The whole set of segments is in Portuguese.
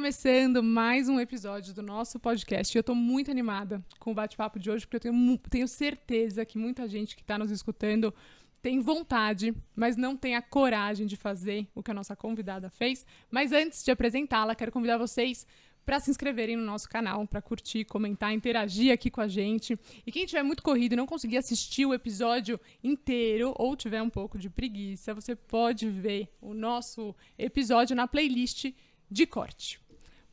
Começando mais um episódio do nosso podcast. Eu tô muito animada com o bate-papo de hoje, porque eu tenho, tenho certeza que muita gente que tá nos escutando tem vontade, mas não tem a coragem de fazer o que a nossa convidada fez. Mas antes de apresentá-la, quero convidar vocês para se inscreverem no nosso canal, para curtir, comentar, interagir aqui com a gente. E quem tiver muito corrido e não conseguir assistir o episódio inteiro ou tiver um pouco de preguiça, você pode ver o nosso episódio na playlist de corte.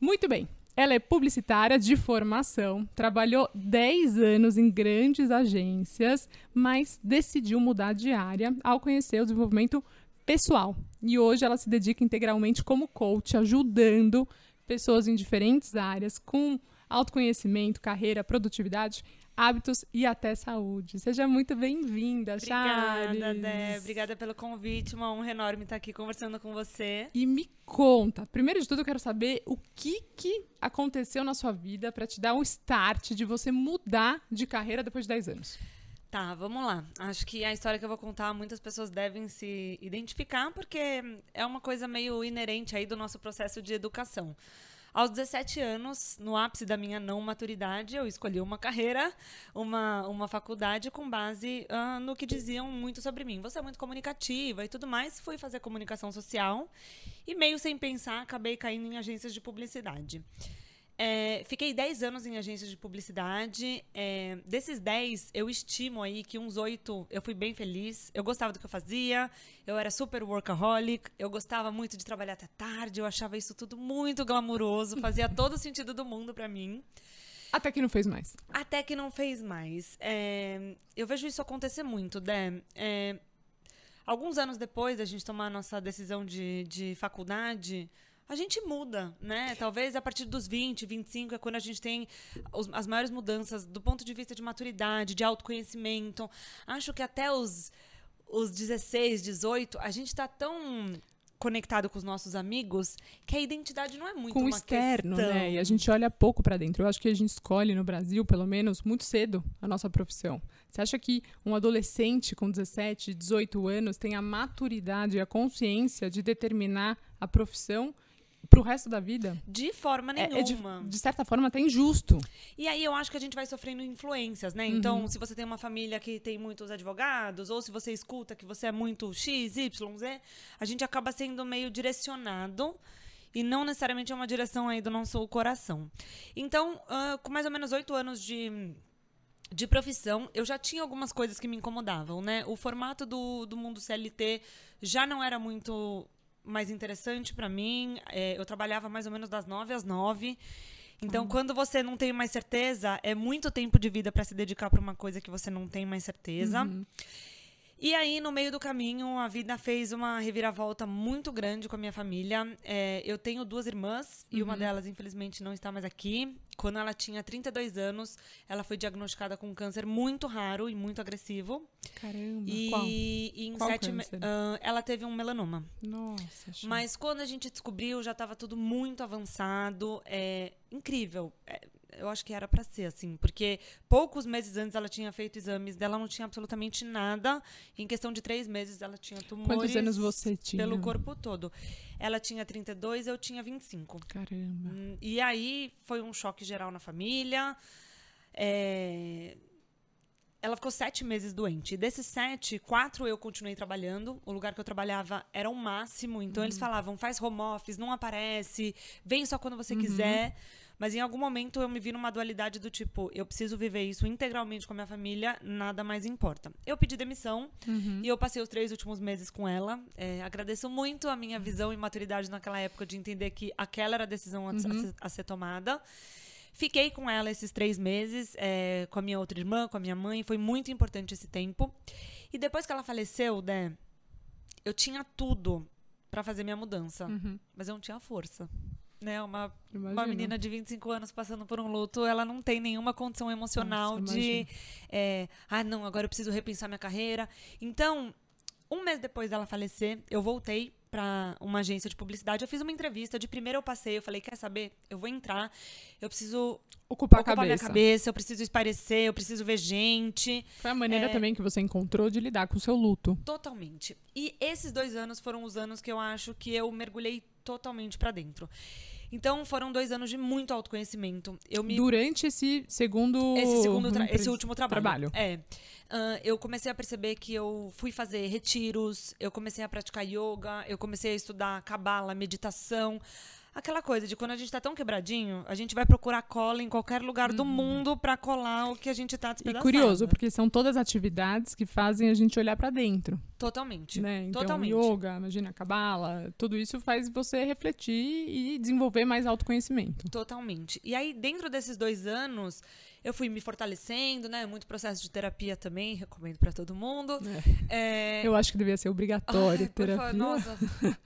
Muito bem. Ela é publicitária de formação, trabalhou 10 anos em grandes agências, mas decidiu mudar de área ao conhecer o desenvolvimento pessoal. E hoje ela se dedica integralmente como coach, ajudando pessoas em diferentes áreas com autoconhecimento, carreira, produtividade, hábitos e até saúde. Seja muito bem-vinda, Obrigada, Charles. Dé. Obrigada pelo convite. Uma honra enorme estar aqui conversando com você. E me conta, primeiro de tudo eu quero saber o que que aconteceu na sua vida para te dar um start de você mudar de carreira depois de 10 anos. Tá, vamos lá. Acho que a história que eu vou contar, muitas pessoas devem se identificar, porque é uma coisa meio inerente aí do nosso processo de educação. Aos 17 anos, no ápice da minha não maturidade, eu escolhi uma carreira, uma, uma faculdade com base ah, no que diziam muito sobre mim. Você é muito comunicativa e tudo mais. Fui fazer comunicação social e, meio sem pensar, acabei caindo em agências de publicidade. É, fiquei 10 anos em agências de publicidade. É, desses 10, eu estimo aí que uns 8 eu fui bem feliz. Eu gostava do que eu fazia, eu era super workaholic, eu gostava muito de trabalhar até tarde, eu achava isso tudo muito glamuroso, fazia todo o sentido do mundo pra mim. Até que não fez mais. Até que não fez mais. É, eu vejo isso acontecer muito, Dé. É, alguns anos depois da gente tomar a nossa decisão de, de faculdade, a gente muda, né? Talvez a partir dos 20, 25 é quando a gente tem os- as maiores mudanças do ponto de vista de maturidade, de autoconhecimento. Acho que até os, os 16, 18, a gente tá tão conectado com os nossos amigos que a identidade não é muito Com o externo, questão. né? E a gente olha pouco para dentro. Eu acho que a gente escolhe no Brasil, pelo menos, muito cedo a nossa profissão. Você acha que um adolescente com 17, 18 anos tem a maturidade e a consciência de determinar a profissão pro resto da vida? De forma É- nenhuma. É, de, de certa forma até injusto. E aí eu acho que a gente vai sofrendo influências, né? Então, se você tem uma família que tem muitos advogados, ou se você escuta que você é muito X, Y, Z, a gente acaba sendo meio direcionado. E não necessariamente é uma direção aí do nosso coração. Então, ah, com mais ou menos oito anos de, de profissão, eu já tinha algumas coisas que me incomodavam, né? O formato do, do mundo CLT já não era muito mais interessante pra mim. É, eu trabalhava mais ou menos das nove às nove. Então, quando você não tem mais certeza, é muito tempo de vida pra se dedicar pra uma coisa que você não tem mais certeza. E aí, no meio do caminho, a vida fez uma reviravolta muito grande com a minha família. É, eu tenho duas irmãs e uma delas, infelizmente, não está mais aqui. Quando ela tinha 32 anos, ela foi diagnosticada com um câncer muito raro e muito agressivo. Caramba. E, Qual? e em Qual sete câncer? ah, ela teve um melanoma. Nossa. Mas quando a gente descobriu, já estava tudo muito avançado. É incrível. É, eu acho que era para ser assim, porque poucos meses antes ela tinha feito exames dela, não tinha absolutamente nada. Em questão de três meses, ela tinha tumores Quantos anos você tinha? pelo corpo todo. Ela tinha 32, eu tinha 25. Caramba. Hum, E aí foi um choque geral na família. É, Ela ficou sete meses doente. E desses sete, quatro eu continuei trabalhando. O lugar que eu trabalhava era o máximo. Então eles falavam: faz home office, não aparece, vem só quando você quiser. Mas em algum momento eu me vi numa dualidade do tipo: eu preciso viver isso integralmente com a minha família, nada mais importa. Eu pedi demissão e eu passei os três últimos meses com ela. É, agradeço muito a minha visão e maturidade naquela época de entender que aquela era a decisão a, a ser, a ser tomada. Fiquei com ela esses três meses, é, com a minha outra irmã, com a minha mãe. Foi muito importante esse tempo. E depois que ela faleceu, né, eu tinha tudo pra fazer minha mudança, Uhum. mas eu não tinha força. Né, uma, uma menina de 25 anos passando por um luto, ela não tem nenhuma condição emocional Nossa, de. é, ah, não, agora eu preciso repensar minha carreira. Então, um mês depois dela falecer, eu voltei para uma agência de publicidade. Eu fiz uma entrevista. De primeiro eu passei, eu falei: quer saber? Eu vou entrar, eu preciso Ocupar, ocupar a minha cabeça. cabeça, eu preciso esparecer, eu preciso ver gente. Foi a maneira É. também que você encontrou de lidar com o seu luto. Totalmente. E esses dois anos foram os anos que eu acho que eu mergulhei totalmente pra dentro. Então foram dois anos de muito autoconhecimento. Eu me Durante esse segundo. esse segundo tra- esse último trabalho. trabalho. É. Ah, eu comecei a perceber que eu fui fazer retiros, eu comecei a praticar yoga, eu comecei a estudar cabala, meditação. Aquela coisa de quando a gente tá tão quebradinho, a gente vai procurar cola em qualquer lugar do mundo pra colar o que a gente tá Uhum. E curioso, porque são todas atividades que fazem a gente olhar pra dentro, Totalmente. né? Então, Totalmente. yoga, imagina, cabala, tudo isso faz você refletir e desenvolver mais autoconhecimento. Totalmente. E aí, dentro desses dois anos, eu fui me fortalecendo, né? Muito processo de terapia também, recomendo pra todo mundo. É, Eu acho que devia ser obrigatório Ai, terapia. favor, nossa.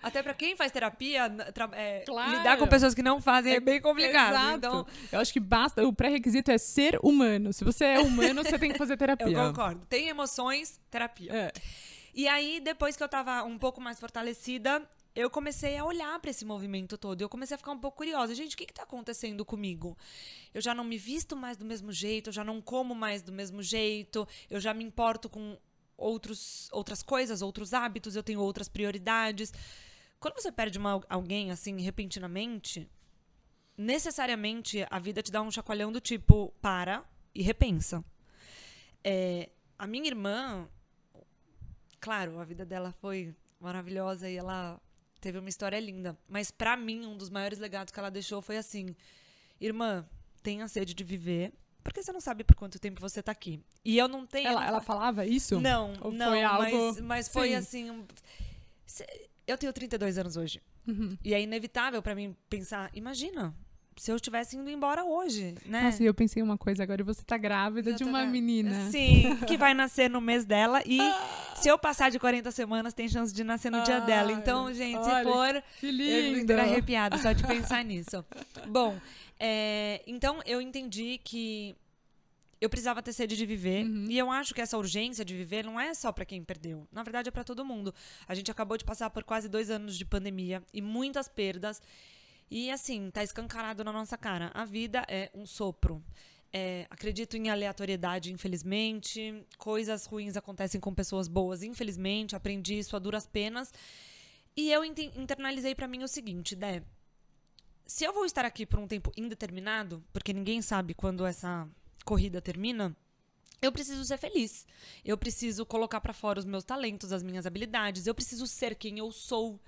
Até pra quem faz terapia, é, Claro. lidar com pessoas que não fazem é, bem complicado. Exato. Então, Eu acho que basta, o pré-requisito é ser humano. Se você é humano, você tem que fazer terapia. eu concordo. Tem emoções, terapia. É. E aí, depois que eu tava um pouco mais fortalecida, eu comecei a olhar pra esse movimento todo. Eu comecei a ficar um pouco curiosa. Gente, o que que tá acontecendo comigo? Eu já não me visto mais do mesmo jeito, eu já não como mais do mesmo jeito, eu já me importo com outros, outras coisas, outros hábitos, eu tenho outras prioridades. Quando você perde uma, alguém, assim, repentinamente, necessariamente a vida te dá um chacoalhão do tipo, para e repensa. É, a minha irmã, claro, a vida dela foi maravilhosa e ela teve uma história linda. Mas pra mim, um dos maiores legados que ela deixou foi assim: irmã, tenha sede de viver, porque você não sabe por quanto tempo você tá aqui. E eu não tenho. Ela, ela falava isso? Não, Ou não, foi algo- mas, mas foi Sim. assim. um- Eu tenho 32 anos hoje. Uhum. E é inevitável pra mim pensar, imagina, se eu estivesse indo embora hoje, né? Nossa, e eu pensei uma coisa agora, e você tá grávida Eu de uma menina. Sim, que vai nascer no mês dela. E se eu passar de 40 semanas, tem chance de nascer no dia Ai, dela. Então, gente, olha, se for. Que Eu lindo! fico arrepiada só de pensar nisso. Bom, é, então eu entendi que eu precisava ter sede de viver. Uhum. E eu acho que essa urgência de viver não é só pra quem perdeu. Na verdade, é pra todo mundo. A gente acabou de passar por quase dois anos de pandemia e muitas perdas. E assim, tá escancarado na nossa cara. A vida é um sopro. É, acredito em aleatoriedade, infelizmente. Coisas ruins acontecem com pessoas boas, infelizmente. Aprendi isso a duras penas. E eu internalizei pra mim o seguinte, Dé. Se eu vou estar aqui por um tempo indeterminado, porque ninguém sabe quando essa corrida termina, eu preciso ser feliz. Eu preciso colocar pra fora os meus talentos, as minhas habilidades. Eu preciso ser quem eu sou.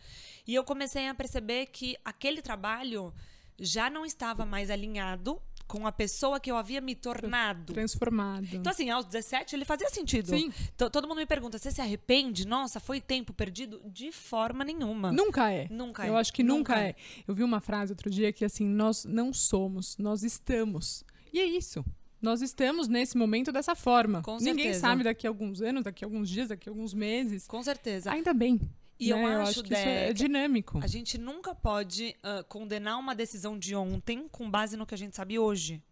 E eu comecei a perceber que aquele trabalho já não estava mais alinhado com a pessoa que eu havia me tornado. Transformado. Então, assim, aos 17 ele fazia sentido. Sim. T- Todo mundo me pergunta: você se arrepende? Nossa, foi tempo perdido? De forma nenhuma. Nunca é. Nunca Eu é. acho que nunca, é. Eu vi uma frase outro dia que assim, nós não somos, nós estamos. E é isso. Nós estamos nesse momento dessa forma. Com Ninguém certeza. sabe daqui a alguns anos, daqui a alguns dias, daqui a alguns meses. Com certeza. Ainda bem. E eu né? acho, que isso é dinâmico. A gente nunca pode ah, condenar uma decisão de ontem com base no que a gente sabe hoje.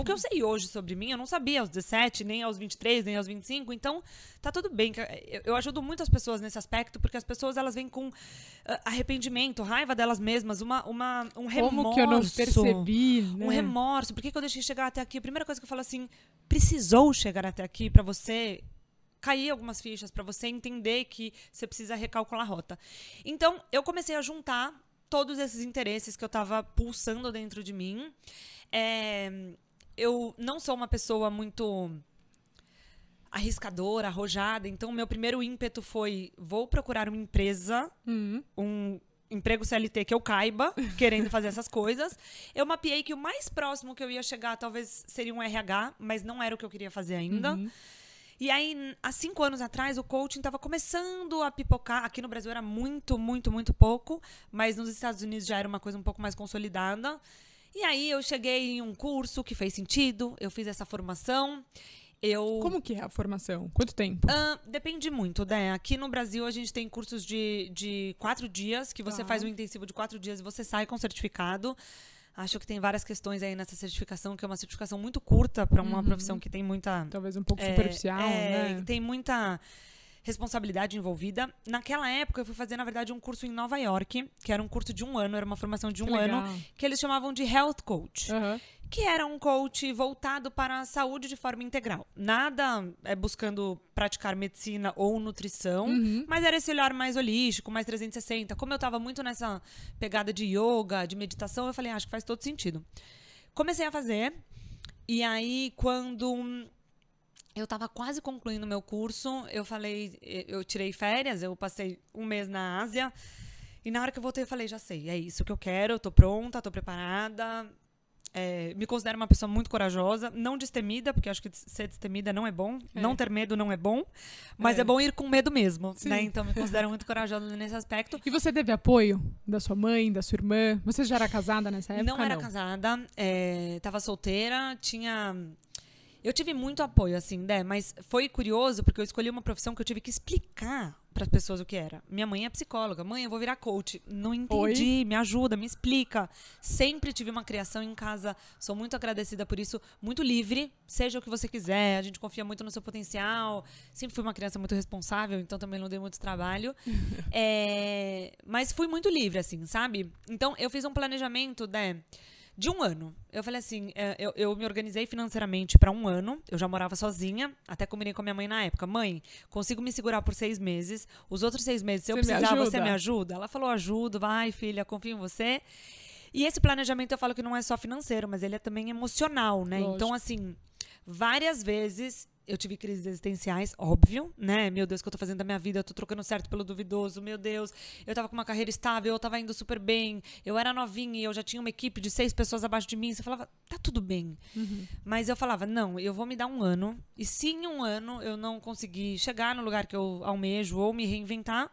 O que eu sei hoje sobre mim, eu não sabia aos 17, nem aos 23, nem aos 25. Então, tá tudo bem. Eu, eu ajudo muito as pessoas nesse aspecto, porque as pessoas elas vêm com ah, arrependimento, raiva delas mesmas, uma, uma, um remorso. Como que eu não percebi, né? Um remorso. Por que, que eu deixei chegar até aqui? A primeira coisa que eu falo assim, precisou chegar até aqui pra você cair algumas fichas, pra você entender que você precisa recalcular a rota. Então, eu comecei a juntar todos esses interesses que eu tava pulsando dentro de mim. É, eu não sou uma pessoa muito arriscadora, arrojada, então meu primeiro ímpeto foi vou procurar uma empresa Uhum. um emprego CLT que eu caiba, querendo fazer essas coisas. Eu mapeei que o mais próximo que eu ia chegar talvez seria um RH, mas não era o que eu queria fazer ainda. Uhum. E aí, há cinco anos atrás, o coaching estava começando a pipocar. Aqui no Brasil era muito, muito, muito pouco, mas nos Estados Unidos já era uma coisa um pouco mais consolidada. E aí eu cheguei em um curso que fez sentido, eu fiz essa formação. Eu Como que é a formação? Quanto tempo? ah, depende muito, né? Aqui no Brasil a gente tem cursos de, de quatro dias, que você Tá. faz um intensivo de quatro dias e você sai com certificado. Acho que tem várias questões aí nessa certificação, que é uma certificação muito curta para uma Uhum. profissão que tem muita. Talvez um pouco é, superficial, é, né? Tem muita. Responsabilidade envolvida. Naquela época, eu fui fazer, na verdade, um curso em Nova York, que era um curso de um ano, era uma formação de um Que ano, que eles chamavam de Health Coach Aham. que era um coach voltado para a saúde de forma integral. Nada é buscando praticar medicina ou nutrição, Uhum. mas era esse olhar mais holístico, mais 360. Como eu estava muito nessa pegada de yoga, de meditação, eu falei, "Ah, acho que faz todo sentido. Comecei a fazer, e aí quando eu estava quase concluindo meu curso, eu falei, eu tirei férias, eu passei um mês na Ásia, e na hora que eu voltei, eu falei, já sei, é isso que eu quero, eu tô pronta, tô preparada. É, me considero uma pessoa muito corajosa, não destemida, porque acho que ser destemida não é bom. É. Não ter medo não é bom. Mas É. é, bom ir com medo mesmo, né? Então me considero muito corajosa nesse aspecto. E você teve apoio da sua mãe, da sua irmã? Você já era casada nessa época? não era casada, é, tava solteira, tinha. Eu tive muito apoio, assim, né? Mas foi curioso porque eu escolhi uma profissão que eu tive que explicar para as pessoas o que era. Minha mãe é psicóloga. Mãe, eu vou virar coach. Não entendi, me ajuda, me explica. Sempre tive uma criação em casa. Sou muito agradecida por isso. Muito livre, seja o que você quiser. A gente confia muito no seu potencial. Sempre fui uma criança muito responsável, então também não dei muito trabalho. É, mas fui muito livre, assim, sabe? Então eu fiz um planejamento, né? De um ano. Eu falei assim, é, eu, eu me organizei financeiramente para um ano. Eu já morava sozinha. Até combinei com a minha mãe na época. Mãe, consigo me segurar por seis meses. Os outros seis meses, se eu Você me precisar, você ajuda? me ajuda? Ela falou, ajudo. Vai, filha, confio em você. E esse planejamento eu falo que não é só financeiro, mas ele é também emocional, né? Lógico. Então, assim, várias vezes eu tive crises existenciais, óbvio, né? Meu Deus, o que eu tô fazendo da minha vida? Eu tô trocando certo pelo duvidoso, meu Deus. Eu tava com uma carreira estável, eu tava indo super bem. Eu era novinha e eu já tinha uma equipe de seis pessoas abaixo de mim. Você falava, tá tudo bem. Mas eu falava, não, eu vou me dar um ano. E se em um ano eu não conseguir chegar no lugar que eu almejo ou me reinventar,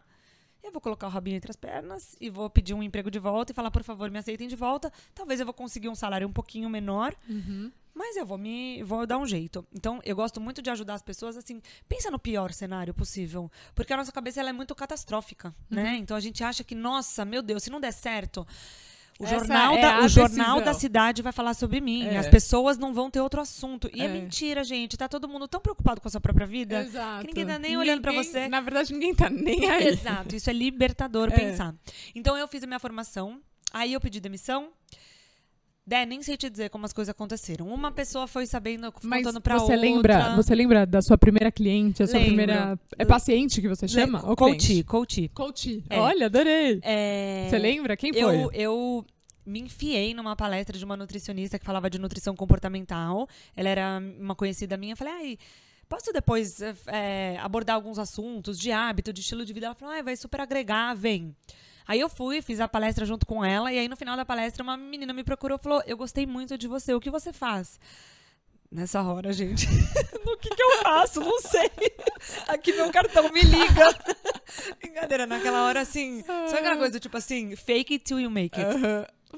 eu vou colocar o rabinho entre as pernas e vou pedir um emprego de volta e falar, por favor, me aceitem de volta. Talvez eu vou conseguir um salário um pouquinho menor, Uhum. Mas eu vou me vou dar um jeito. Então, eu gosto muito de ajudar as pessoas assim, pensa no pior cenário possível, porque a nossa cabeça ela é muito catastrófica, né? Então a gente acha que, nossa, meu Deus, se não der certo, o Essa jornal, é da, o jornal da cidade vai falar sobre mim. É. As pessoas não vão ter outro assunto. E é. É. mentira, gente. Tá todo mundo tão preocupado com a sua própria vida. Exato. Que ninguém tá nem olhando pra Ninguém- você. Na verdade, ninguém tá nem aí. Exato, isso é libertador É. pensar. Então eu fiz a minha formação, aí eu pedi demissão. Dé, nem sei te dizer como as coisas aconteceram. Uma pessoa foi sabendo, Mas contando pra você outra. lembra, você lembra da sua primeira cliente, a sua Lembro. primeira é paciente que você chama? Le- Coach, coach. Coach. É. Olha, adorei. É, Você lembra? Quem foi? Eu, eu me enfiei numa palestra de uma nutricionista que falava de nutrição comportamental. Ela era uma conhecida minha. Eu falei, ai, posso depois é, abordar alguns assuntos de hábito, de estilo de vida? Ela falou, ai, vai super agregar, vem. Aí eu fui, fiz a palestra junto com ela, e aí no final da palestra uma menina me procurou e falou: Eu gostei muito de você, o que você faz? Nessa hora, gente. no que, que eu faço? Não sei. Aqui meu cartão me liga. Brincadeira, naquela hora assim. Sabe aquela coisa, tipo assim, fake it till you make it?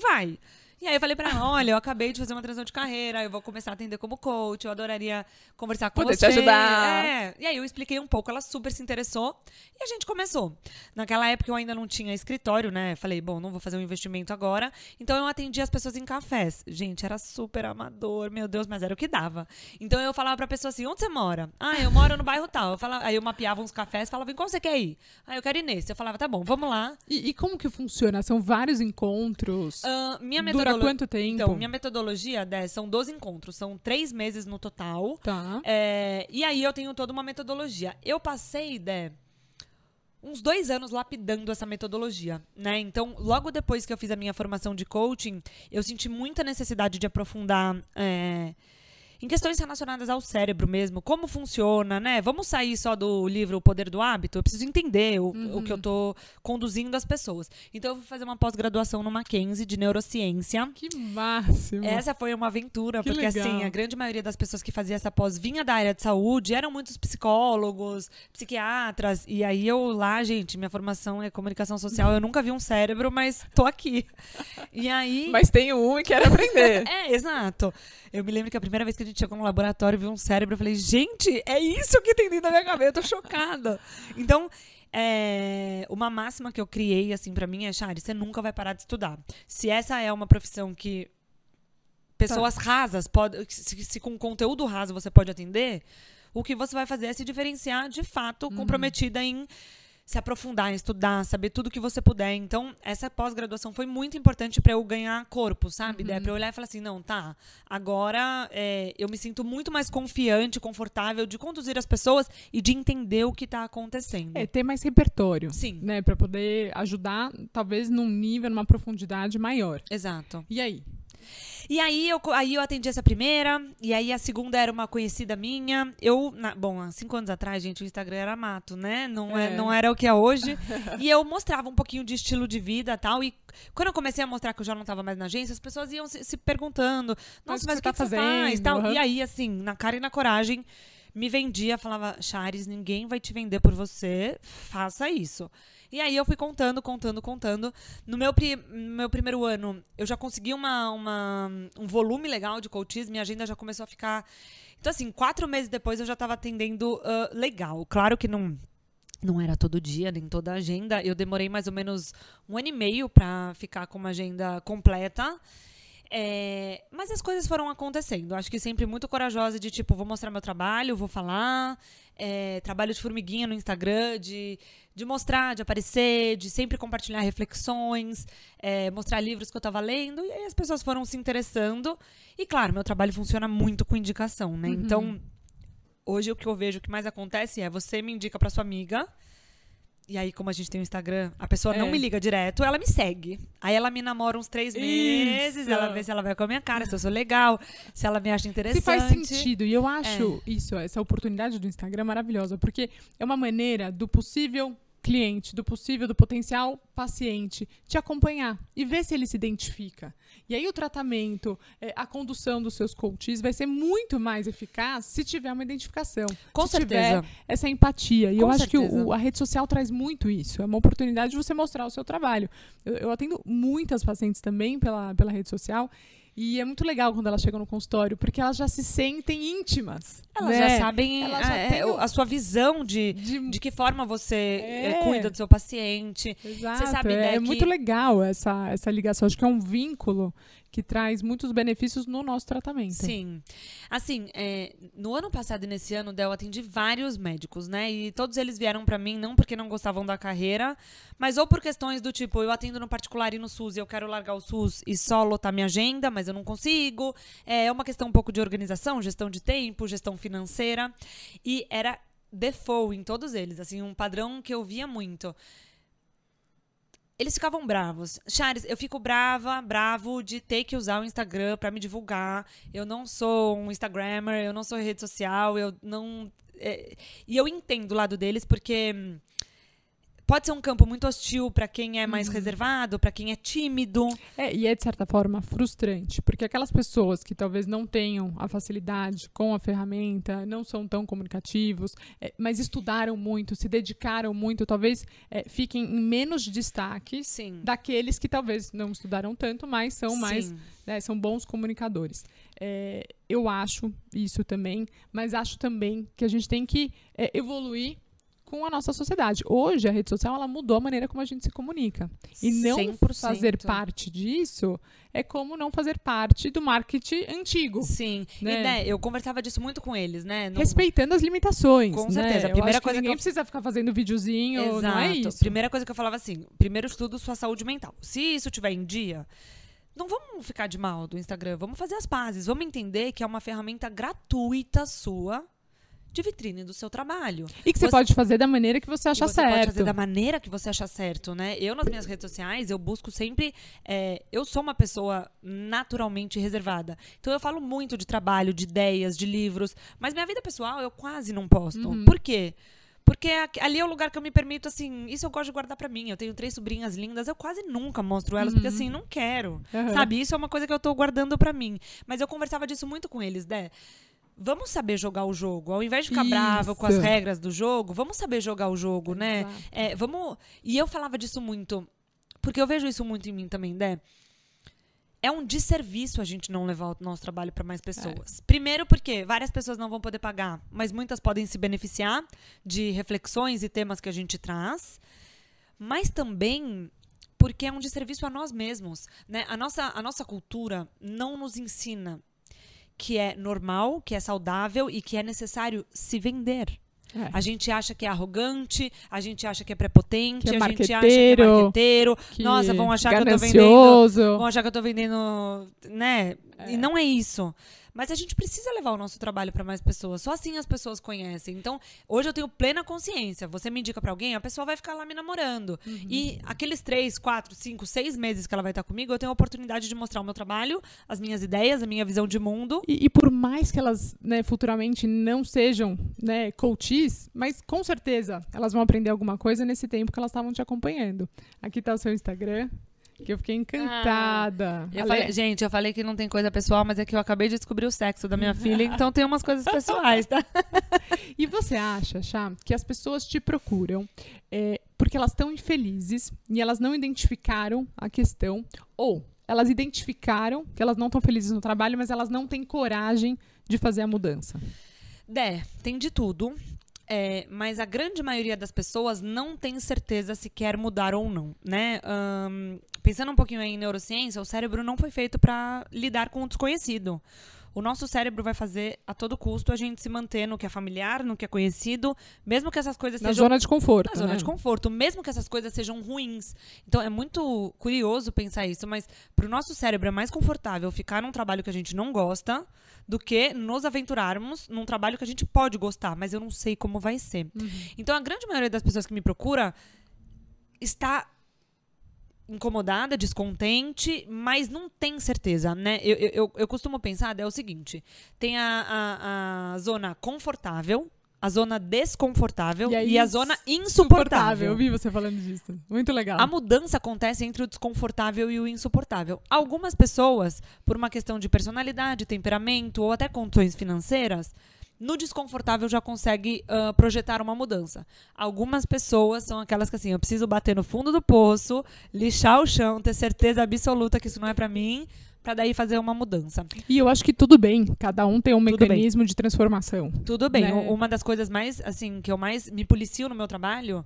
Vai. E aí eu falei pra ela, olha, eu acabei de fazer uma transição de carreira, eu vou começar a atender como coach, eu adoraria conversar com Poder te você. ajudar. É. E aí eu expliquei um pouco, ela super se interessou e a gente começou. Naquela época eu ainda não tinha escritório, né? Falei, bom, não vou fazer um investimento agora. Então eu atendia as pessoas em cafés. Gente, era super amador, meu Deus, mas era o que dava. Então eu falava pra pessoa assim, onde você mora? Ah, eu moro no bairro tal. Eu falava, aí eu mapeava uns cafés, falava, em qual você quer ir? Ah, eu quero ir nesse. Eu falava, tá bom, vamos lá. E, e como que funciona? São vários encontros? Ah, minha Dura metodologia. quanto tempo? Então, minha metodologia, Dé, são 12 encontros, são três meses no total. Tá. É, e aí eu tenho toda uma metodologia. Eu passei, Dé, uns dois anos lapidando essa metodologia, né? Então, logo depois que eu fiz a minha formação de coaching, eu senti muita necessidade de aprofundar é, em questões relacionadas ao cérebro mesmo, como funciona, né? Vamos sair só do livro O Poder do Hábito? Eu preciso entender o, o que eu tô conduzindo as pessoas. Então, eu fui fazer uma pós-graduação no Mackenzie de neurociência. Que máximo. Essa foi uma aventura, Que porque legal. assim, a grande maioria das pessoas que fazia essa pós vinha da área de saúde, eram muitos psicólogos, psiquiatras, e aí eu lá, gente, minha formação é comunicação social, eu nunca vi um cérebro, mas tô aqui. E aí... Mas tem um e quero aprender. É, exato. Eu me lembro que a primeira vez que a gente chegou no laboratório e viu um cérebro, eu falei, gente, é isso que tem dentro da minha cabeça, eu tô chocada. Então, é, uma máxima que eu criei, assim, pra mim é, Chari, você nunca vai parar de estudar. Se essa é uma profissão que pessoas rasas, pode, se, se com conteúdo raso você pode atender, O que você vai fazer é se diferenciar de fato, Uhum. comprometida em se aprofundar, estudar, saber tudo que você puder. Então, essa pós-graduação foi muito importante para eu ganhar corpo, sabe? Daí, pra eu olhar e falar assim, não, tá, agora é, eu me sinto muito mais confiante, confortável de conduzir as pessoas e de entender o que tá acontecendo. É, ter mais repertório. Sim. Né, para poder ajudar, talvez, num nível, numa profundidade maior. Exato. E aí? E aí eu, aí eu atendi essa primeira, e aí a segunda era uma conhecida minha. Eu, na- bom, há cinco anos atrás, gente, o Instagram era mato, né? Não, é. É. não era o que é hoje. e eu mostrava um pouquinho de estilo de vida e tal. E quando eu comecei a mostrar que eu já não estava mais na agência, as pessoas iam se, se perguntando: Mas Nossa, mas que o que, você tá que você faz? fazendo? Tal. Aham. E aí, assim, na cara e na coragem, me vendia, falava: Chares, ninguém vai te vender por você, faça isso. E aí eu fui contando, contando, contando. No meu, pri- meu primeiro ano, eu já consegui uma, uma- um volume legal de coaches, minha agenda já começou a ficar. Então, assim, quatro meses depois eu já estava atendendo ah, legal. Claro que não. Não era todo dia, nem toda agenda. Eu demorei mais ou menos um ano e meio para ficar com uma agenda completa. É, mas as coisas foram acontecendo. Acho que sempre muito corajosa de tipo, vou mostrar meu trabalho, vou falar. é, trabalho de formiguinha no Instagram, de, de mostrar, de aparecer, de sempre compartilhar reflexões, é, mostrar livros que eu tava lendo. E aí as pessoas foram se interessando. E claro, meu trabalho funciona muito com indicação, né? Então, hoje o que eu vejo que mais acontece é você me indica pra sua amiga. E aí, como a gente tem o Instagram, a pessoa não É. me liga direto, ela me segue. Aí ela me namora uns três meses, Isso. ela vê se ela vai com a minha cara, se eu sou legal, se ela me acha interessante. Se faz sentido. E eu acho É. isso, essa oportunidade do Instagram maravilhosa, porque é uma maneira do possível cliente, do possível, do potencial paciente, te acompanhar e ver se ele se identifica. E aí o tratamento, é, a condução dos seus coaches vai ser muito mais eficaz se tiver uma identificação. Com se certeza. tiver essa empatia. E Com eu acho que certeza. o- a rede social traz muito isso. É uma oportunidade de você mostrar o seu trabalho. Eu, eu atendo muitas pacientes também pela, pela rede social. E é muito legal quando elas chegam no consultório, porque elas já se sentem íntimas. Elas né? já sabem Elas já é, o- a sua visão de, De- de que forma você é, É. cuida do seu paciente. Exato, sabe, é, né, é que- muito legal essa, essa ligação. Acho que é um vínculo que traz muitos benefícios no nosso tratamento. Sim. Assim, é, no ano passado e nesse ano, Del, eu atendi vários médicos, né? E todos eles vieram pra mim não porque não gostavam da carreira, mas ou por questões do tipo, eu atendo no particular e no SUS e eu quero largar o SUS e só lotar minha agenda, mas eu não consigo. É uma questão um pouco de organização, gestão de tempo, gestão financeira. E era default em todos eles, assim, um padrão que eu via muito. Eles ficavam bravos. Chares, eu fico brava, bravo de ter que usar o Instagram pra me divulgar. Eu não sou um Instagrammer, eu não sou rede social, eu não. é, e eu entendo o lado deles, porque hum, pode ser um campo muito hostil pra quem é mais reservado, pra quem é tímido. É, e é, de certa forma, frustrante, porque aquelas pessoas que talvez não tenham a facilidade com a ferramenta, não são tão comunicativos, é, mas estudaram muito, se dedicaram muito, talvez é, fiquem em menos destaques Sim. daqueles que talvez não estudaram tanto, mas são mais Sim. né, são bons comunicadores. É, eu acho isso também, mas acho também que a gente tem que é, evoluir com a nossa sociedade. Hoje, a rede social ela mudou a maneira como a gente se comunica. E não 100%. fazer parte disso é como não fazer parte do marketing antigo. Sim. né? E, né, eu conversava disso muito com eles, né? Não- Respeitando as limitações. Com né? certeza. A Eu primeira que coisa que ninguém eu- precisa ficar fazendo videozinho, não é isso. Primeira coisa que eu falava assim: primeiro estudo sua saúde mental. Se isso tiver em dia, não vamos ficar de mal do Instagram, vamos fazer as pazes, vamos entender que é uma ferramenta gratuita sua de vitrine do seu trabalho. E que você, Você- pode fazer da maneira que você acha você certo. pode fazer da maneira que você achar certo, né? Eu, nas minhas redes sociais, eu busco sempre. é, eu sou uma pessoa naturalmente reservada. Então, eu falo muito de trabalho, de ideias, de livros. Mas minha vida pessoal, eu quase não posto. Uhum. Por quê? Porque ali é o lugar que eu me permito, assim, isso eu gosto de guardar pra mim. Eu tenho três sobrinhas lindas, eu quase nunca mostro elas, porque assim, não quero. Aham. Sabe? Isso é uma coisa que eu tô guardando pra mim. Mas eu conversava disso muito com eles, né? Vamos saber jogar o jogo. Ao invés de ficar brava com as Isso. regras do jogo, vamos saber jogar o jogo, né? É, vamos. E eu falava disso muito, porque eu vejo isso muito em mim também, né? É um desserviço a gente não levar o nosso trabalho para mais pessoas. Primeiro, porque várias pessoas não vão poder pagar, mas muitas podem se beneficiar de reflexões e temas que a gente traz. Mas também porque é um desserviço a nós mesmos, né? A nossa, a nossa cultura não nos ensina que é normal, que é saudável e que é necessário se vender. É. A gente acha que é arrogante, a gente acha que é prepotente, Que é a gente acha que é marqueteiro. Que Nossa, vão achar que eu tô vendendo. Vão achar que eu tô vendendo, né? E não é isso. Mas a gente precisa levar o nosso trabalho para mais pessoas. Só assim as pessoas conhecem. Então, hoje eu tenho plena consciência. Você me indica para alguém, a pessoa vai ficar lá me namorando. Uhum. E aqueles três, quatro, cinco, seis meses que ela vai estar comigo, eu tenho a oportunidade de mostrar o meu trabalho, as minhas ideias, a minha visão de mundo. E, e por mais que elas né, futuramente não sejam né, coaches, mas com certeza elas vão aprender alguma coisa nesse tempo que elas estavam te acompanhando. Aqui tá o seu Instagram, que eu fiquei encantada. Eu Ale- falei- gente, eu falei que não tem coisa pessoal, mas é que eu acabei de descobrir o sexo da minha filha, então tem umas coisas pessoais, tá? E você acha, Chá, que as pessoas te procuram é, porque elas estão infelizes e elas não identificaram a questão, ou elas identificaram que elas não estão felizes no trabalho, mas elas não têm coragem de fazer a mudança? Dé, tem de tudo. É, mas a grande maioria das pessoas não tem certeza se quer mudar ou não, né? Ahn, pensando um pouquinho em neurociência, o cérebro não foi feito para lidar com o desconhecido. O nosso cérebro vai fazer a todo custo a gente se manter no que é familiar, no que é conhecido, mesmo que essas coisas Na sejam zona de conforto. na zona né? de conforto, mesmo que essas coisas sejam ruins. Então é muito curioso pensar isso, mas para o nosso cérebro é mais confortável ficar num trabalho que a gente não gosta do que nos aventurarmos num trabalho que a gente pode gostar, mas eu não sei como vai ser. Então a grande maioria das pessoas que me procura está incomodada, descontente, mas não tem certeza, né? Eu, eu, eu- costumo pensar, é o seguinte: tem a, a, a zona confortável, a zona desconfortável E e, aí, a zona Suportável. insuportável. Eu vi você falando disso. Muito legal. A mudança acontece entre o desconfortável e o insuportável. Algumas pessoas, por uma questão de personalidade, temperamento ou até condições financeiras, no desconfortável já consegue ah, projetar uma mudança. Algumas pessoas são aquelas que assim, eu preciso bater no fundo do poço, lixar o chão, ter certeza absoluta que isso não é pra mim, pra daí fazer uma mudança. E eu acho que tudo bem, cada um tem um Tudo bem. mecanismo de transformação. Tudo bem. Né? Uma das coisas mais, assim, que eu mais me policio no meu trabalho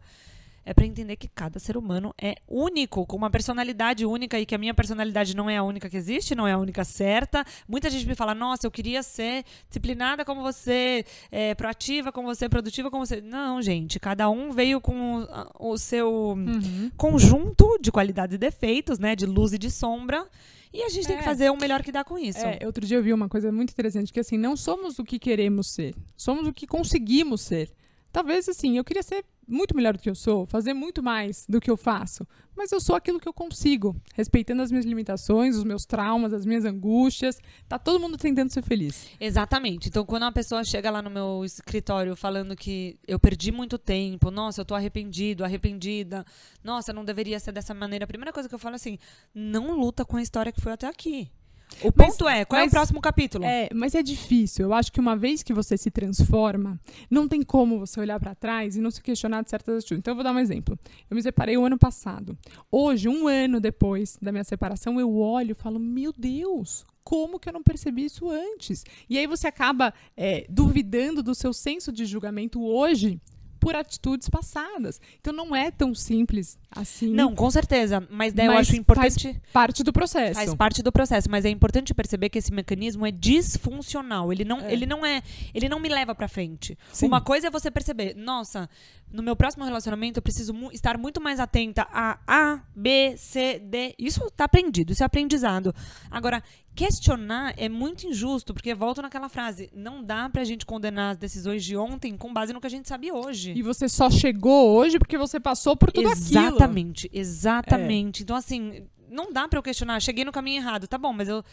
é pra entender que cada ser humano é único, com uma personalidade única e que a minha personalidade não é a única que existe, não é a única certa. Muita gente me fala, nossa, eu queria ser disciplinada como você, é, proativa como você, produtiva como você. Não, gente, cada um veio com o, seu Uhum. conjunto de qualidades e defeitos, né, de luz e de sombra. E a gente tem É. que fazer o melhor que dá com isso. É, outro dia eu vi uma coisa muito interessante, que assim, não somos o que queremos ser, somos o que conseguimos ser. Talvez assim, eu queria ser muito melhor do que eu sou, fazer muito mais do que eu faço, mas eu sou aquilo que eu consigo, respeitando as minhas limitações, os meus traumas, as minhas angústias. Tá todo mundo tentando ser feliz. Exatamente. Então, quando uma pessoa chega lá no meu escritório falando que eu perdi muito tempo, nossa, eu tô arrependido, arrependida, nossa, não deveria ser dessa maneira, a primeira coisa que eu falo é assim: não luta com a história que foi até aqui. O Mas- ponto é, qual é o mas- próximo capítulo? É, mas é difícil. Eu acho que uma vez que você se transforma, não tem como você olhar pra trás e não se questionar de certas atitudes. Então, eu vou dar um exemplo. Eu me separei o ano passado. Hoje, um ano depois da minha separação, eu olho e falo: Meu Deus, como que eu não percebi isso antes? E aí você acaba é, duvidando do seu senso de julgamento hoje por atitudes passadas. Então, não é tão simples assim. Não, com certeza. Mas daí eu Mas acho importante. Parte do processo. Faz parte do processo, mas é importante perceber que esse mecanismo é disfuncional. Ele não, É. ele não é, ele não me leva pra frente. Sim. Uma coisa é você perceber, nossa, no meu próximo relacionamento eu preciso mu- estar muito mais atenta a A, B, C, D. Isso tá aprendido, isso é aprendizado. Agora, questionar é muito injusto, porque volto naquela frase, não dá pra gente condenar as decisões de ontem com base no que a gente sabe hoje. E você só chegou hoje porque você passou por tudo aquilo. Exatamente, exatamente. Então, assim, não dá pra eu questionar. Cheguei no caminho errado, tá bom, mas eu,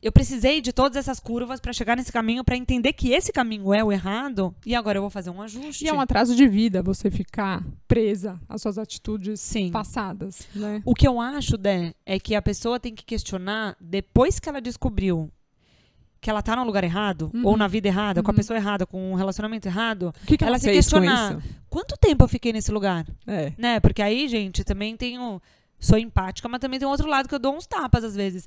eu precisei de todas essas curvas pra chegar nesse caminho, pra entender que esse caminho é o errado, e agora eu vou fazer um ajuste. E é um atraso de vida você ficar presa às suas atitudes Sim. passadas, né? O que eu acho, Dé, é que a pessoa tem que questionar depois que ela descobriu que ela tá no lugar errado, Uhum. ou na vida errada, com a Uhum. pessoa errada, com um relacionamento errado, O que, que ela, Ela se questionar. quanto tempo eu fiquei nesse lugar? É. né? Porque aí, gente, também tenho. Sou empática, mas também tem outro lado que eu dou uns tapas às vezes.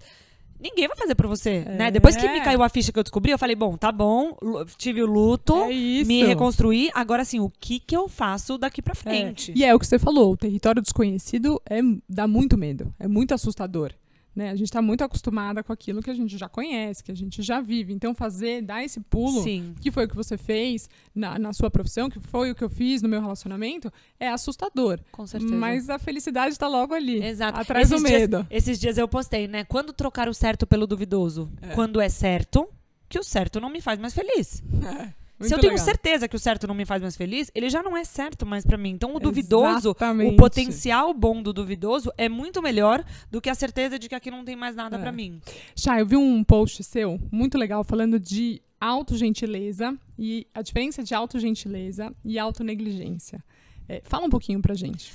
Ninguém vai fazer por você, É. né? Depois que me caiu a ficha que eu descobri, eu falei, bom, tá bom, tive o luto, É me reconstruí, agora assim, o que que eu faço daqui pra É. frente? E é o que você falou, o território desconhecido é, dá muito medo, é muito assustador. Né? A gente está muito acostumada com aquilo que a gente já conhece, que a gente já vive. Então, fazer, dar esse pulo, Sim. que foi o que você fez na, na sua profissão, que foi o que eu fiz no meu relacionamento, é assustador. Com certeza. Mas a felicidade está logo ali, Exato. atrás do Esses dias- medo. esses dias eu postei, né? Quando trocar o certo pelo duvidoso? Quando é certo, que o certo não me faz mais feliz. Muito Se eu tenho legal. certeza que o certo não me faz mais feliz, ele já não é certo mais pra mim. Então o duvidoso, Exatamente. o potencial bom do duvidoso é muito melhor do que a certeza de que aqui não tem mais nada É. pra mim. Chá, eu vi um post seu muito legal falando de autogentileza e a diferença de autogentileza e autonegligência. É, fala um pouquinho pra gente.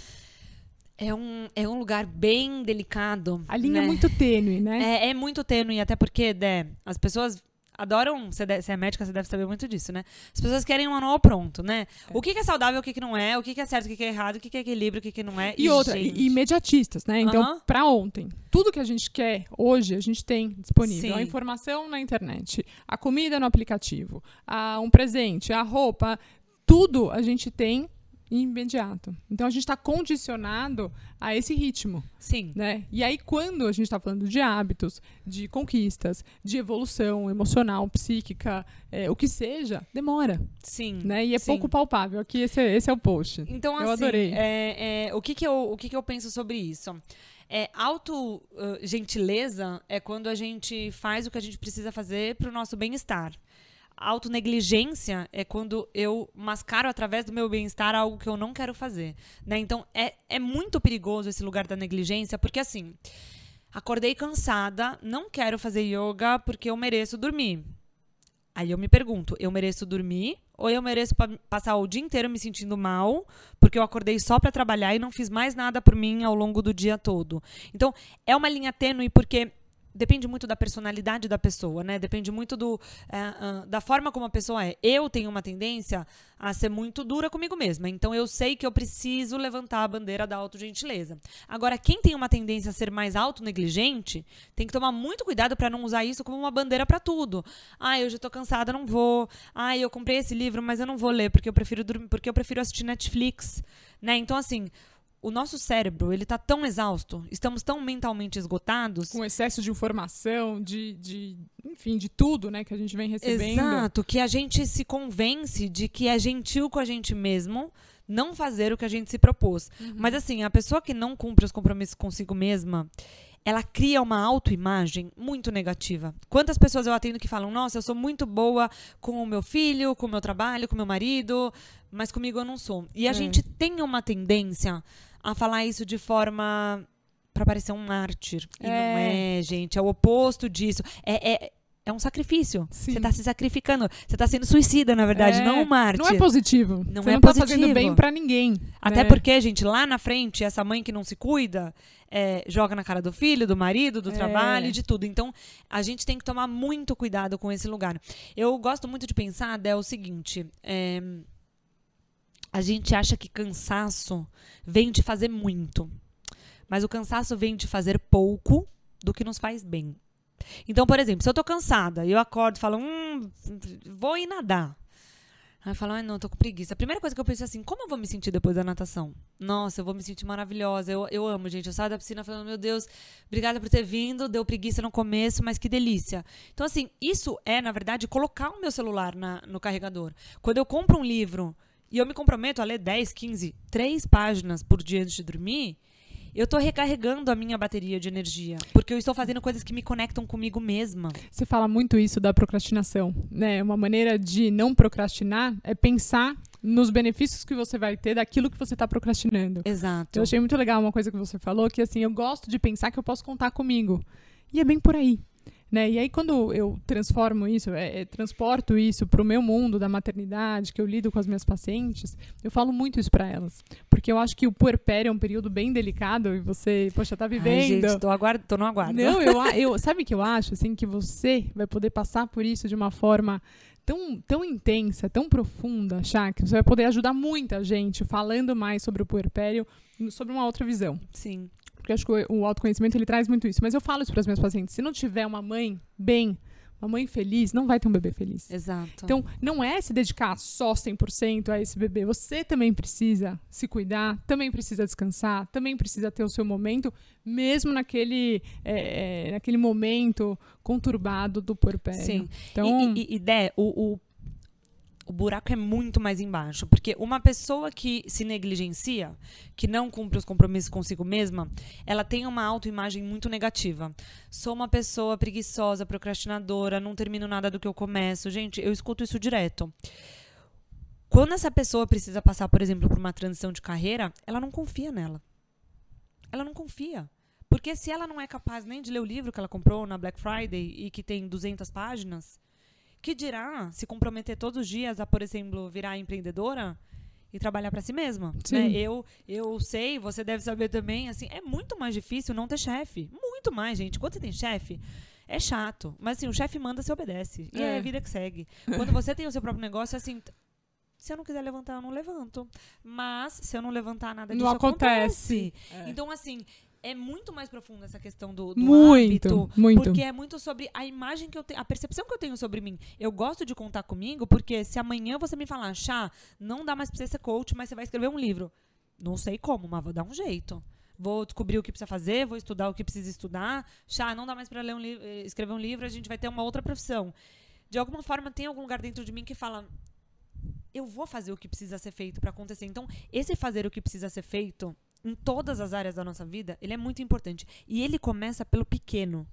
É um, é um lugar bem delicado. A linha né? é muito tênue, né? É, é muito tênue, até porque, Dé, as pessoas adoram. Você, é médica, você deve saber muito disso, né? As pessoas querem um manual pronto, né? O que, que é saudável, o que, que não é, o que, que é certo, o que, é errado, o que, é equilíbrio, o que, que não é. E outra, gente, e imediatistas, né? Então, Aham. pra ontem, tudo que a gente quer hoje, a gente tem disponível. Sim. A informação na internet, a comida no aplicativo, a, um presente, a roupa, tudo a gente tem imediato. Então, a gente está condicionado a esse ritmo. Sim. né? E aí, quando a gente está falando de hábitos, de conquistas, de evolução emocional, psíquica, é, o que seja, demora, Sim. né? E é sim. pouco palpável. Aqui esse é, esse é o post. Então, Eu assim, adorei. é- é, o, que, que, eu, o que, que eu penso sobre isso? É, auto-gentileza é quando a gente faz o que a gente precisa fazer para o nosso bem-estar. Autonegligência é quando eu mascaro através do meu bem-estar algo que eu não quero fazer. Né? Então, é, é muito perigoso esse lugar da negligência, porque assim, acordei cansada, não quero fazer yoga porque eu mereço dormir. Aí eu me pergunto, eu mereço dormir ou eu mereço pa- passar o dia inteiro me sentindo mal porque eu acordei só pra trabalhar e não fiz mais nada por mim ao longo do dia todo? Então, é uma linha tênue porque depende muito da personalidade da pessoa, né? Depende muito do, é, ah, da forma como a pessoa é. Eu tenho uma tendência a ser muito dura comigo mesma. Então eu sei que eu preciso levantar a bandeira da autogentileza. Agora, quem tem uma tendência a ser mais autonegligente, tem que tomar muito cuidado para não usar isso como uma bandeira para tudo. Ah, eu já tô cansada, não vou. Ah, eu comprei esse livro, mas eu não vou ler porque eu prefiro dormir, porque eu prefiro assistir Netflix, né? Então assim, o nosso cérebro, ele tá tão exausto, estamos tão mentalmente esgotados Com excesso de informação, de, de enfim, de tudo, né, que a gente vem recebendo. Exato, que a gente se convence de que é gentil com a gente mesmo não fazer o que a gente se propôs. Uhum. Mas assim, a pessoa que não cumpre os compromissos consigo mesma, ela cria uma autoimagem muito negativa. Quantas pessoas eu atendo que falam: "Nossa, eu sou muito boa com o meu filho, com o meu trabalho, com o meu marido, mas comigo eu não sou". E a É. gente tem uma tendência a falar isso de forma para parecer um mártir. E não É. é, gente, é o oposto disso. É, é, é um sacrifício. Sim. Você tá se sacrificando. Você tá sendo suicida, na verdade, É, não um mártir. Não é positivo. Não Você é não tá fazendo positivo. bem pra ninguém. Até né? porque, gente, lá na frente, essa mãe que não se cuida é, joga na cara do filho, do marido, do É. trabalho de tudo. Então, a gente tem que tomar muito cuidado com esse lugar. Eu gosto muito de pensar, Dé, o seguinte: é, a gente acha que cansaço vem de fazer muito. Mas o cansaço vem de fazer pouco do que nos faz bem. Então, por exemplo, se eu tô cansada e eu acordo e falo, hum, vou ir nadar. Aí eu falo, ai não, tô com preguiça. A primeira coisa que eu penso é assim, como eu vou me sentir depois da natação? Nossa, eu vou me sentir maravilhosa. Eu, eu amo, gente. Eu saio da piscina falando, meu Deus, obrigada por ter vindo. Deu preguiça no começo, mas que delícia. Então, assim, isso é, na verdade, colocar o meu celular na- no carregador. Quando eu compro um livro e eu me comprometo a ler 10, 15, 3 páginas por dia antes de dormir, eu tô recarregando a minha bateria de energia. Porque eu estou fazendo coisas que me conectam comigo mesma. Você fala muito isso da procrastinação, né? Uma maneira de não procrastinar é pensar nos benefícios que você vai ter daquilo que você está procrastinando. Exato. Eu achei muito legal uma coisa que você falou, que assim, eu gosto de pensar que eu posso contar comigo. E é bem por aí. Né? E aí, quando eu transformo isso, é, é, transporto isso para o meu mundo da maternidade, que eu lido com as minhas pacientes, eu falo muito isso para elas. Porque eu acho que o puerpério é um período bem delicado e você, poxa, tá Ai, vivendo. gente, tô, aguardo, tô no aguardo. Não, eu, eu sabe o que eu acho assim que você vai poder passar por isso de uma forma tão, tão intensa, tão profunda, Chá, que você vai poder ajudar muita gente falando mais sobre o puerpério, sobre uma outra visão. Sim. Porque acho que o, autoconhecimento ele traz muito isso. Mas eu falo isso para as minhas pacientes. Se não tiver uma mãe bem, Uma mãe feliz não vai ter um bebê feliz. Exato. Então, não é se dedicar só 100% a esse bebê. Você também precisa se cuidar, também precisa descansar, também precisa ter o seu momento, mesmo naquele, é, é, naquele momento conturbado do porpério. Sim. Então, E, e, e Dé, o, o, o buraco é muito mais embaixo. Porque uma pessoa que se negligencia, que não cumpre os compromissos consigo mesma, ela tem uma autoimagem muito negativa. Sou uma pessoa preguiçosa, procrastinadora, não termino nada do que eu começo. Gente, eu escuto isso direto. Quando essa pessoa precisa passar, por exemplo, por uma transição de carreira, ela não confia nela. Ela não confia. Porque se ela não é capaz nem de ler o livro que ela comprou na Black Friday e que tem 200 páginas, que dirá se comprometer todos os dias a, por exemplo, virar empreendedora e trabalhar para si mesma? Sim. Né? Eu, eu sei, você deve saber também, assim, é muito mais difícil não ter chefe. Muito mais, gente. Quando você tem chefe, é chato. Mas assim, o chefe manda, você obedece. E é. É. a vida que segue. Quando você tem o seu próprio negócio, assim. Se eu não quiser levantar, eu não levanto. Mas se eu não levantar nada disso, Não acontece. Então, assim, é muito mais profunda essa questão do, do muito, hábito. muito. Porque é muito sobre a imagem que eu tenho, a percepção que eu tenho sobre mim. Eu gosto de contar comigo, porque se amanhã você me falar, chá, não dá mais pra você ser coach, mas você vai escrever um livro. Não sei como, mas vou dar um jeito. Vou descobrir o que precisa fazer, vou estudar o que precisa estudar. Chá, não dá mais pra ler um livro, eh, escrever um livro, a gente vai ter uma outra profissão. De alguma forma, tem algum lugar dentro de mim que fala, eu vou fazer o que precisa ser feito para acontecer. Então, esse fazer o que precisa ser feito em todas as áreas da nossa vida, ele é muito importante. E ele começa pelo pequeno.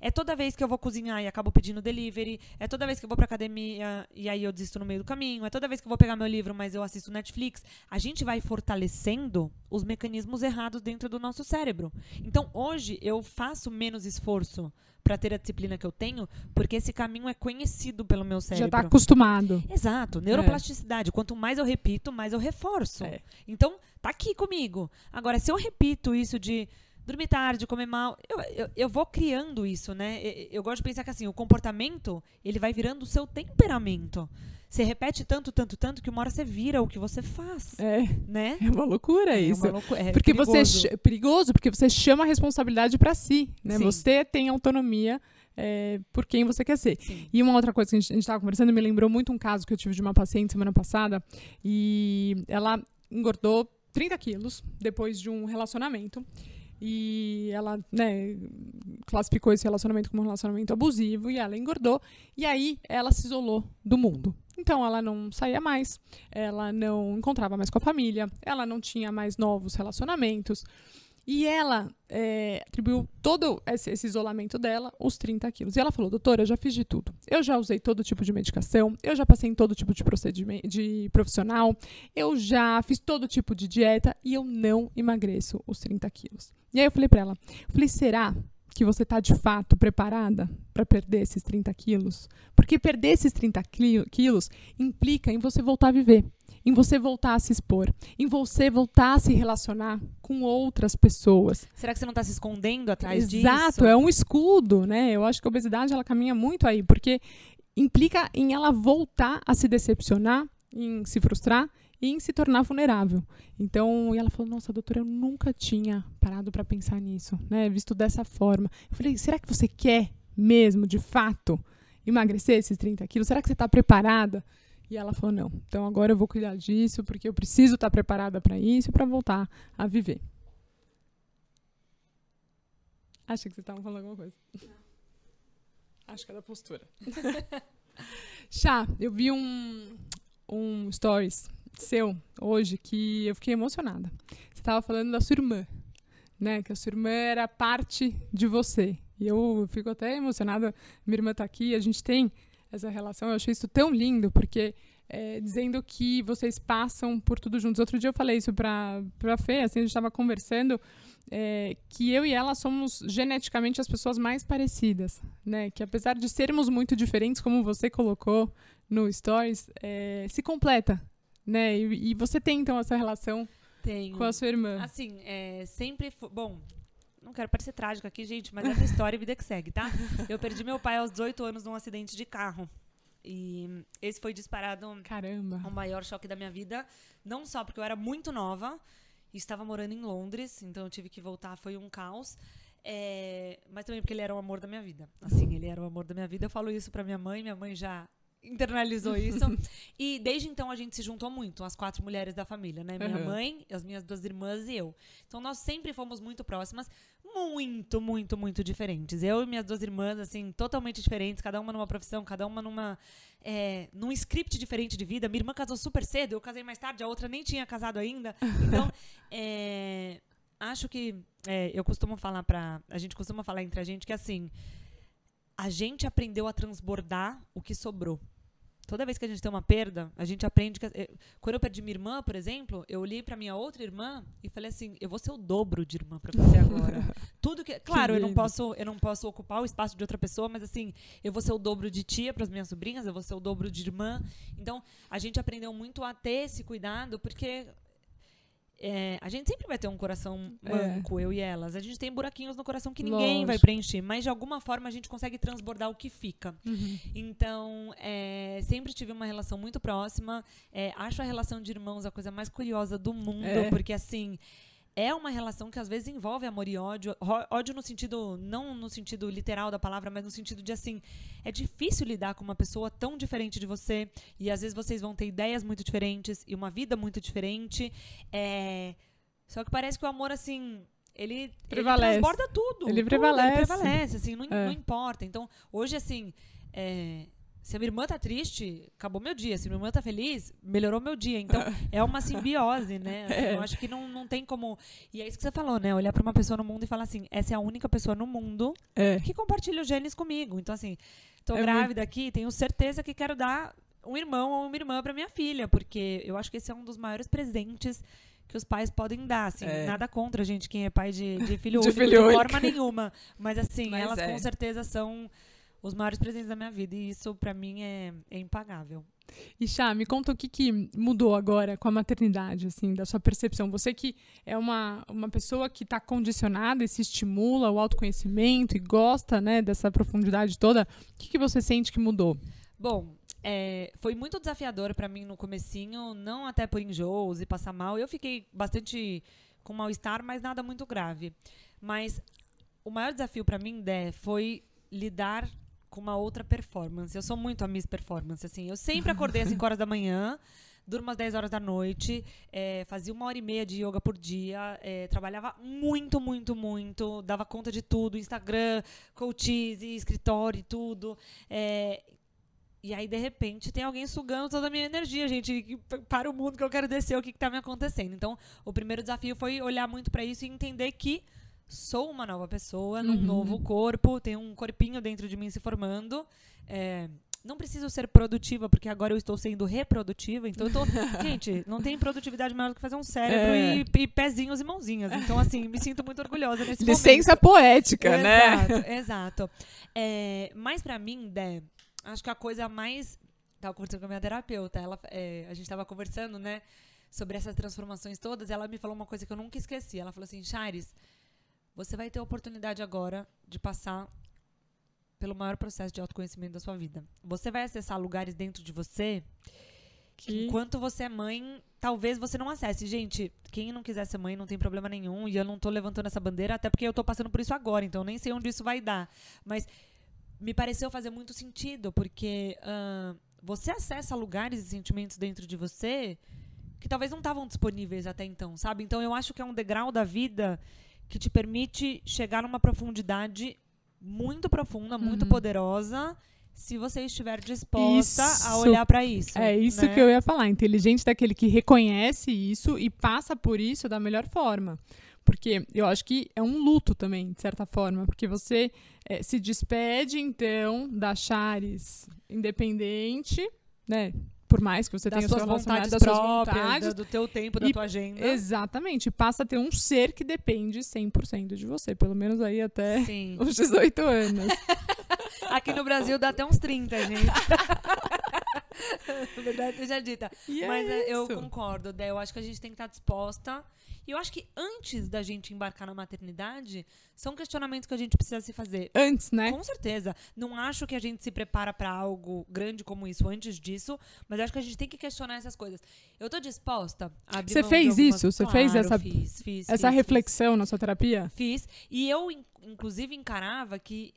É toda vez que eu vou cozinhar e acabo pedindo delivery. É toda vez que eu vou pra academia e aí eu desisto no meio do caminho. É toda vez que eu vou pegar meu livro, mas eu assisto Netflix. A gente vai fortalecendo os mecanismos errados dentro do nosso cérebro. Então, hoje, eu faço menos esforço para ter a disciplina que eu tenho, porque esse caminho é conhecido pelo meu cérebro. já tá acostumado. Exato, neuroplasticidade. Quanto mais eu repito, mais eu reforço. É. Então, tá aqui comigo. Agora, se eu repito isso de dormir tarde, comer mal, eu, eu, eu vou criando isso, né? Eu, eu gosto de pensar que assim, o comportamento, ele vai virando o seu temperamento. Você repete tanto, tanto, tanto, que uma hora você vira o que você faz, É, né? é uma loucura É isso. uma loucura, é porque você perigoso. ch- perigoso porque você chama a responsabilidade para si, né? Sim. Você tem autonomia é, por quem você quer ser. Sim. E uma outra coisa que a gente estava conversando me lembrou muito um caso que eu tive de uma paciente semana passada e ela engordou 30 quilos depois de um relacionamento. E ela, né, classificou esse relacionamento como um relacionamento abusivo e ela engordou. E aí ela se isolou do mundo. Então ela não saía mais, ela não encontrava mais com a família, ela não tinha mais novos relacionamentos. E ela é, atribuiu todo esse, esse isolamento dela, os 30 quilos. E ela falou, doutora, eu já fiz de tudo. Eu já usei todo tipo de medicação, eu já passei em todo tipo de procedimento de profissional, eu já fiz todo tipo de dieta e eu não emagreço os 30 quilos. E aí eu falei pra ela, eu falei, será que você tá de fato preparada para perder esses 30 quilos? Porque perder esses 30 quili- quilos implica em você voltar a viver, em você voltar a se expor, em você voltar a se relacionar com outras pessoas. Será que você não tá se escondendo atrás disso? Exato, é um escudo, né? Eu acho que a obesidade ela caminha muito aí, porque implica em ela voltar a se decepcionar, em se frustrar e em se tornar vulnerável. Então, e ela falou: "Nossa, doutora, eu nunca tinha parado para pensar nisso, né? Visto dessa forma". Eu falei: "Será que você quer mesmo, de fato, emagrecer esses 30 quilos? Será que você está preparada?" E ela falou: "Não. Então agora eu vou cuidar disso, porque eu preciso estar preparada para isso e para voltar a viver". Achei que vocês estavam falando alguma coisa. Acho que é da postura. Chá, eu vi um, um stories seu hoje que eu fiquei emocionada. Você estava falando da sua irmã, né? Que a sua irmã era parte de você. E eu fico até emocionada. Minha irmã tá aqui, a gente tem essa relação. Eu achei isso tão lindo, porque é, dizendo que vocês passam por tudo juntos. Outro dia eu falei isso pra, pra Fê, assim, a gente estava conversando, é, que eu e ela somos geneticamente as pessoas mais parecidas, né? Que apesar de sermos muito diferentes, como você colocou no Stories, é, se completa, né? E, e você tem, então, essa relação Tenho. com a sua irmã. Assim, é, sempre. Bom, não quero parecer trágico aqui, gente, mas é minha história e vida que segue, tá? Eu perdi meu pai aos 18 anos num acidente de carro. E esse foi disparado Caramba. o maior choque da minha vida. Não só porque eu era muito nova e estava morando em Londres, então eu tive que voltar, foi um caos. É, mas também porque ele era o amor da minha vida. Assim, ele era o amor da minha vida. Eu falo isso pra minha mãe, minha mãe já internalizou isso. e desde então a gente se juntou muito, as quatro mulheres da família, né? Minha Uhum. mãe, as minhas duas irmãs e eu. Então nós sempre fomos muito próximas, muito, muito, muito diferentes. Eu e minhas duas irmãs, assim, totalmente diferentes, cada uma numa profissão, cada uma numa. É, num script diferente de vida. Minha irmã casou super cedo, eu casei mais tarde, a outra nem tinha casado ainda. Então, é, acho que é, eu costumo falar pra. A gente costuma falar entre a gente que assim. A gente aprendeu a transbordar o que sobrou. Toda vez que a gente tem uma perda, a gente aprende que. eh, Quando eu perdi minha irmã, por exemplo, eu olhei pra minha outra irmã e falei assim: eu vou ser o dobro de irmã pra você agora. Tudo que. Claro, eu não, posso, eu não posso ocupar o espaço de outra pessoa, mas assim, eu vou ser o dobro de tia pras minhas sobrinhas, eu vou ser o dobro de irmã. Então, a gente aprendeu muito a ter esse cuidado, porque. É, a gente sempre vai ter um coração É. manco, eu e elas. A gente tem buraquinhos no coração que ninguém vai preencher, mas de alguma forma a gente consegue transbordar o que fica. Uhum. Então, é, sempre tive uma relação muito próxima. É, acho a relação de irmãos a coisa mais curiosa do mundo, É. porque assim. É uma relação que às vezes envolve amor e ódio. Ódio no sentido, não no sentido literal da palavra, mas no sentido de assim, é difícil lidar com uma pessoa tão diferente de você. E às vezes vocês vão ter ideias muito diferentes e uma vida muito diferente. É, Só que parece que o amor, assim, ele, Prevalece. ele transborda tudo. Ele tudo, prevalece. Ele prevalece, assim, não, É. não importa. Então, hoje, assim, é, se a minha irmã tá triste, acabou meu dia. Se a minha irmã tá feliz, melhorou meu dia. Então, é uma simbiose, né? Assim, É. Eu acho que não, não tem como. E é isso que você falou, né? Olhar pra uma pessoa no mundo e falar assim: essa é a única pessoa no mundo É. que compartilha os genes comigo. Então, assim, tô É grávida aqui, tenho certeza que quero dar um irmão ou uma irmã pra minha filha, porque eu acho que esse é um dos maiores presentes que os pais podem dar, assim, É. nada contra, gente, quem é pai de, de filho De único, filho de único. forma nenhuma, mas assim, Mas elas é. com certeza são os maiores presentes da minha vida, e isso pra mim é, é impagável. E Chá, me conta o que, que mudou agora com a maternidade, assim, da sua percepção. Você que é uma, uma pessoa que está condicionada e se estimula o autoconhecimento e gosta, né, dessa profundidade toda, o que, que você sente que mudou? Bom, é, foi muito desafiador pra mim no comecinho, não até por enjoos e passar mal. Eu fiquei bastante com mal-estar, mas nada muito grave. Mas o maior desafio pra mim, Dé, foi lidar com uma outra performance. Eu sou muito a Miss Performance, assim. Eu sempre acordei às 5 horas da manhã, durmo às 10 horas da noite, é, fazia uma hora e meia de yoga por dia, é, trabalhava muito, muito, muito, dava conta de tudo, Instagram, coaches, escritório e tudo. É, e aí, de repente, tem alguém sugando toda a minha energia, gente. Para o mundo que eu quero descer, o que, que tá me acontecendo. Então, o primeiro desafio foi olhar muito para isso e entender que sou uma nova pessoa, num Uhum. novo corpo, tem um corpinho dentro de mim se formando. É, não preciso ser produtiva, porque agora eu estou sendo reprodutiva. Então, eu tô. gente, não tem produtividade maior do que fazer um cérebro É. e, e pezinhos e mãozinhas. Então, assim, me sinto muito orgulhosa nesse momento. Licença poética, né? Exato, exato. É, mas pra mim, Dé, acho que a coisa mais. Tava conversando com a minha terapeuta, ela, é, a gente tava conversando, né, sobre essas transformações todas, e ela me falou uma coisa que eu nunca esqueci. Ela falou assim: Chares, você vai ter a oportunidade agora de passar pelo maior processo de autoconhecimento da sua vida. Você vai acessar lugares dentro de você que enquanto você é mãe, talvez você não acesse. Gente, quem não quiser ser mãe não tem problema nenhum. E eu não tô levantando essa bandeira, até porque eu tô passando por isso agora, então eu nem sei onde isso vai dar. Mas me pareceu fazer muito sentido, porque ahn, você acessa lugares e sentimentos dentro de você que talvez não estavam disponíveis até então, sabe? Então eu acho que é um degrau da vida que te permite chegar numa profundidade muito profunda, muito Uhum. poderosa, se você estiver disposta a Isso. olhar pra isso. É isso né? que eu ia falar. Inteligente daquele que reconhece isso e passa por isso da melhor forma. Porque eu acho que é um luto também, de certa forma. Porque você eh, se despede, então, da Chares independente, né? Por mais que você das tenha suas vontades das próprias, vontades, do teu tempo, da E- tua agenda. Exatamente. Passa a ter um ser que depende 100% de você. Pelo menos aí até Sim. os 18 anos. Aqui no Brasil dá até uns 30, gente. Verdade seja dita. E é Mas é, eu concordo, Dé. Eu acho que a gente tem que estar disposta. E eu acho que antes da gente embarcar na maternidade, são questionamentos que a gente precisa se fazer. Antes, né? Com certeza. Não acho que a gente se prepara pra algo grande como isso antes disso, mas acho que a gente tem que questionar essas coisas. Eu tô disposta a abrir Você fez algumas- isso? Você fez Claro, essa- fiz, fiz, Essa fiz, reflexão na sua terapia? Fiz. E eu, in- inclusive, encarava que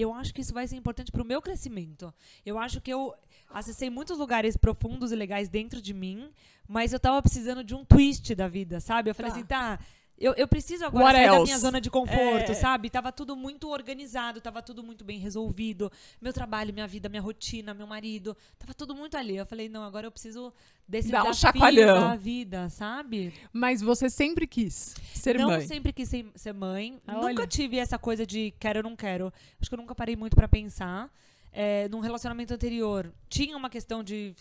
eu acho que isso vai ser importante pro meu crescimento. Eu acho que eu acessei muitos lugares profundos e legais dentro de mim, mas eu tava precisando de um twist da vida, sabe? Eu falei Tá. assim, tá. Eu, eu preciso agora What sair da else? minha zona de conforto, É. sabe? Tava tudo muito organizado, tava tudo muito bem resolvido. Meu trabalho, minha vida, minha rotina, meu marido, tava tudo muito ali. Eu falei, não, agora eu preciso desse Dá um desafio chacoalhão. da vida, sabe? Mas você sempre quis ser não mãe. sempre quis ser, ser mãe. Ah, nunca olha. tive essa coisa de quero ou não quero. Acho que eu nunca parei muito pra pensar. É, num relacionamento anterior, tinha uma questão de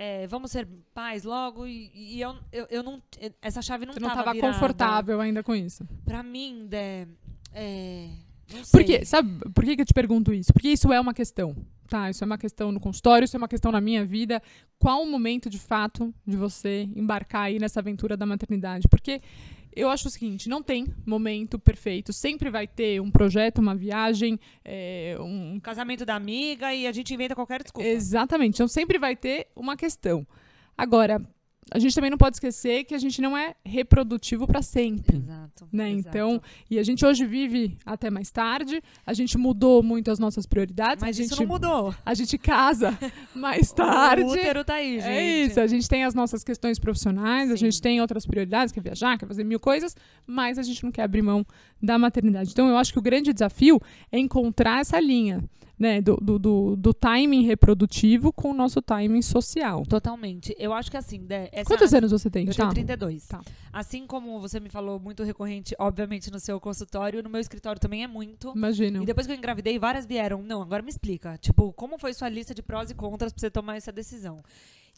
é, vamos ser pais logo e, e eu, eu, eu não. Essa chave não Você não tava estava virada. confortável ainda com isso. Pra mim, Dé, é, não sei. Porque, sabe, por que, que eu te pergunto isso? Porque isso é uma questão, tá? Isso é uma questão no consultório, isso é uma questão na minha vida. Qual o momento, de fato, de você embarcar aí nessa aventura da maternidade? Porque eu acho o seguinte, não tem momento perfeito. Sempre vai ter um projeto, uma viagem, é, um... Um casamento da amiga e a gente inventa qualquer desculpa. Exatamente. Então sempre vai ter uma questão. Agora, a gente também não pode esquecer que a gente não é reprodutivo para sempre. Exato. Né? exato. Então, e a gente hoje vive até mais tarde, a gente mudou muito as nossas prioridades, Mas a isso gente, não mudou. a gente casa mais tarde. O útero tá aí, gente. É isso, a gente tem as nossas questões profissionais, a Sim. gente tem outras prioridades, quer viajar, quer fazer mil coisas, mas a gente não quer abrir mão da maternidade. Então, eu acho que o grande desafio é encontrar essa linha, né, do, do, do, do timing reprodutivo com o nosso timing social. Totalmente. Eu acho que assim, Dé, essa- Quantos anos você tem, Eu Chá? tenho 32. Tá. Assim como você me falou muito recorrente, obviamente, no seu consultório, no meu escritório também é muito. Imagino. E depois que eu engravidei, várias vieram. Não, agora me explica. Tipo, como foi sua lista de prós e contras pra você tomar essa decisão?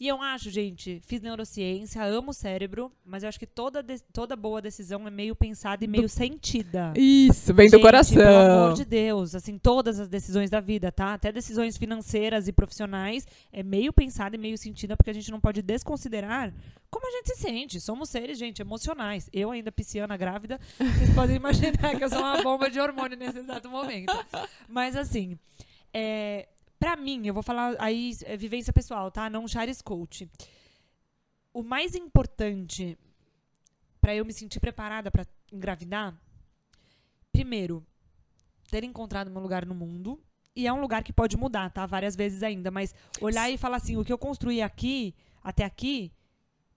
E eu acho, gente, fiz neurociência, amo o cérebro, mas eu acho que toda, de- toda boa decisão é meio pensada e meio sentida. Isso, vem do Gente, coração. Pelo amor de Deus, assim, todas as decisões da vida, tá? Até decisões financeiras e profissionais é meio pensada e meio sentida, porque a gente não pode desconsiderar como a gente se sente. Somos seres, gente, emocionais. Eu ainda pisciana grávida, vocês podem imaginar que eu sou uma bomba de hormônio nesse exato momento. Mas assim, é, para mim, eu vou falar aí é, vivência pessoal, tá? Não Charis Coach. O mais importante pra eu me sentir preparada pra engravidar primeiro, ter encontrado meu lugar no mundo. E é um lugar que pode mudar, tá? Várias vezes ainda. Mas olhar e falar assim, o que eu construí aqui, até aqui,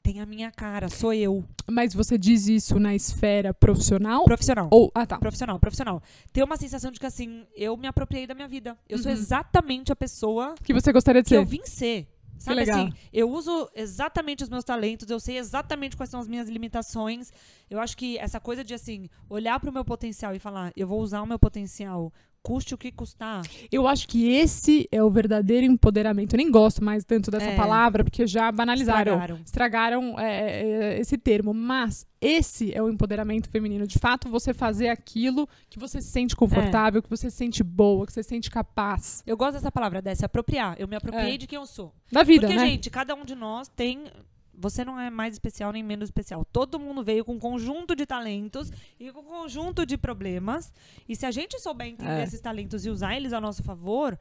tem a minha cara, sou eu. Mas você diz isso na esfera profissional? Profissional. Ou, ah, tá. Profissional, profissional. Ter uma sensação de que, assim, eu me apropriei da minha vida. Eu sou Uhum. exatamente a pessoa Que você gostaria de que eu ser? vim ser. Sabe legal. assim, eu uso exatamente os meus talentos, eu sei exatamente quais são as minhas limitações. Eu acho que essa coisa de assim, olhar pro meu potencial e falar, eu vou usar o meu potencial, custe o que custar. Eu acho que esse é o verdadeiro empoderamento. Eu nem gosto mais tanto dessa É. palavra, porque já banalizaram. Estragaram. Estragaram é, é, esse termo. Mas esse é o empoderamento feminino. De fato, você fazer aquilo que você se sente confortável, que você se sente boa, que você se sente capaz. Eu gosto dessa palavra, dessa apropriar. Eu me apropriei É. de quem eu sou. Da vida, Porque, né? gente, cada um de nós tem. Você não é mais especial nem menos especial. Todo mundo veio com um conjunto de talentos e com um conjunto de problemas. E se a gente souber entender É. esses talentos e usar eles a nosso favor,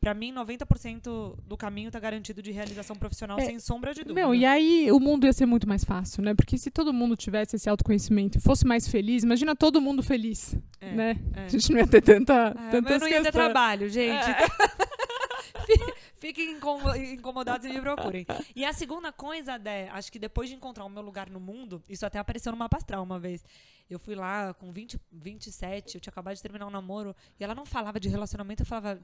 pra mim, 90% do caminho tá garantido de realização profissional, É. sem sombra de dúvida. Meu, e aí o mundo ia ser muito mais fácil, né? Porque se todo mundo tivesse esse autoconhecimento e fosse mais feliz, imagina todo mundo feliz, É, né? é. A gente não ia ter tanta, É, mas tantas eu não ia ter trabalho, gente. Fi- Fiquem incomo- incomodados e me procurem. E a segunda coisa, Dé, acho que depois de encontrar o meu lugar no mundo, isso até apareceu no mapa astral uma vez. Eu fui lá com 20, 27, eu tinha acabado de terminar um namoro, e ela não falava de relacionamento, eu falava,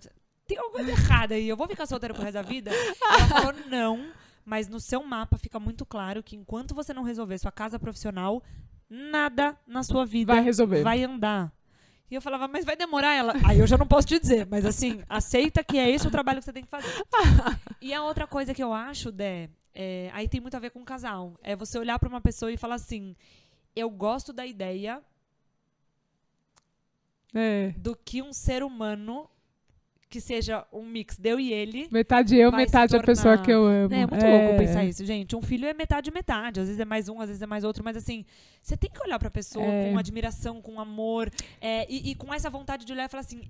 tem alguma coisa errada aí, eu vou ficar solteira pro resto da vida? Ela falou, não, mas no seu mapa fica muito claro que enquanto você não resolver sua casa profissional, nada na sua vida Vai resolver. vai andar. E eu falava, mas vai demorar ela. Aí eu já não posso te dizer, mas assim, aceita que é esse o trabalho que você tem que fazer. e a outra coisa que eu acho, Dé, é, aí tem muito a ver com o casal. É você olhar pra uma pessoa e falar assim: eu gosto da ideia É. do que um ser humano que seja um mix de eu e ele. Metade eu, metade a pessoa tornar- que eu amo. É muito louco pensar isso, gente. Um filho é metade metade. Às vezes é mais um, às vezes é mais outro. Mas assim, você tem que olhar pra pessoa É. com admiração, com amor. é, e, e com essa vontade de olhar e falar assim: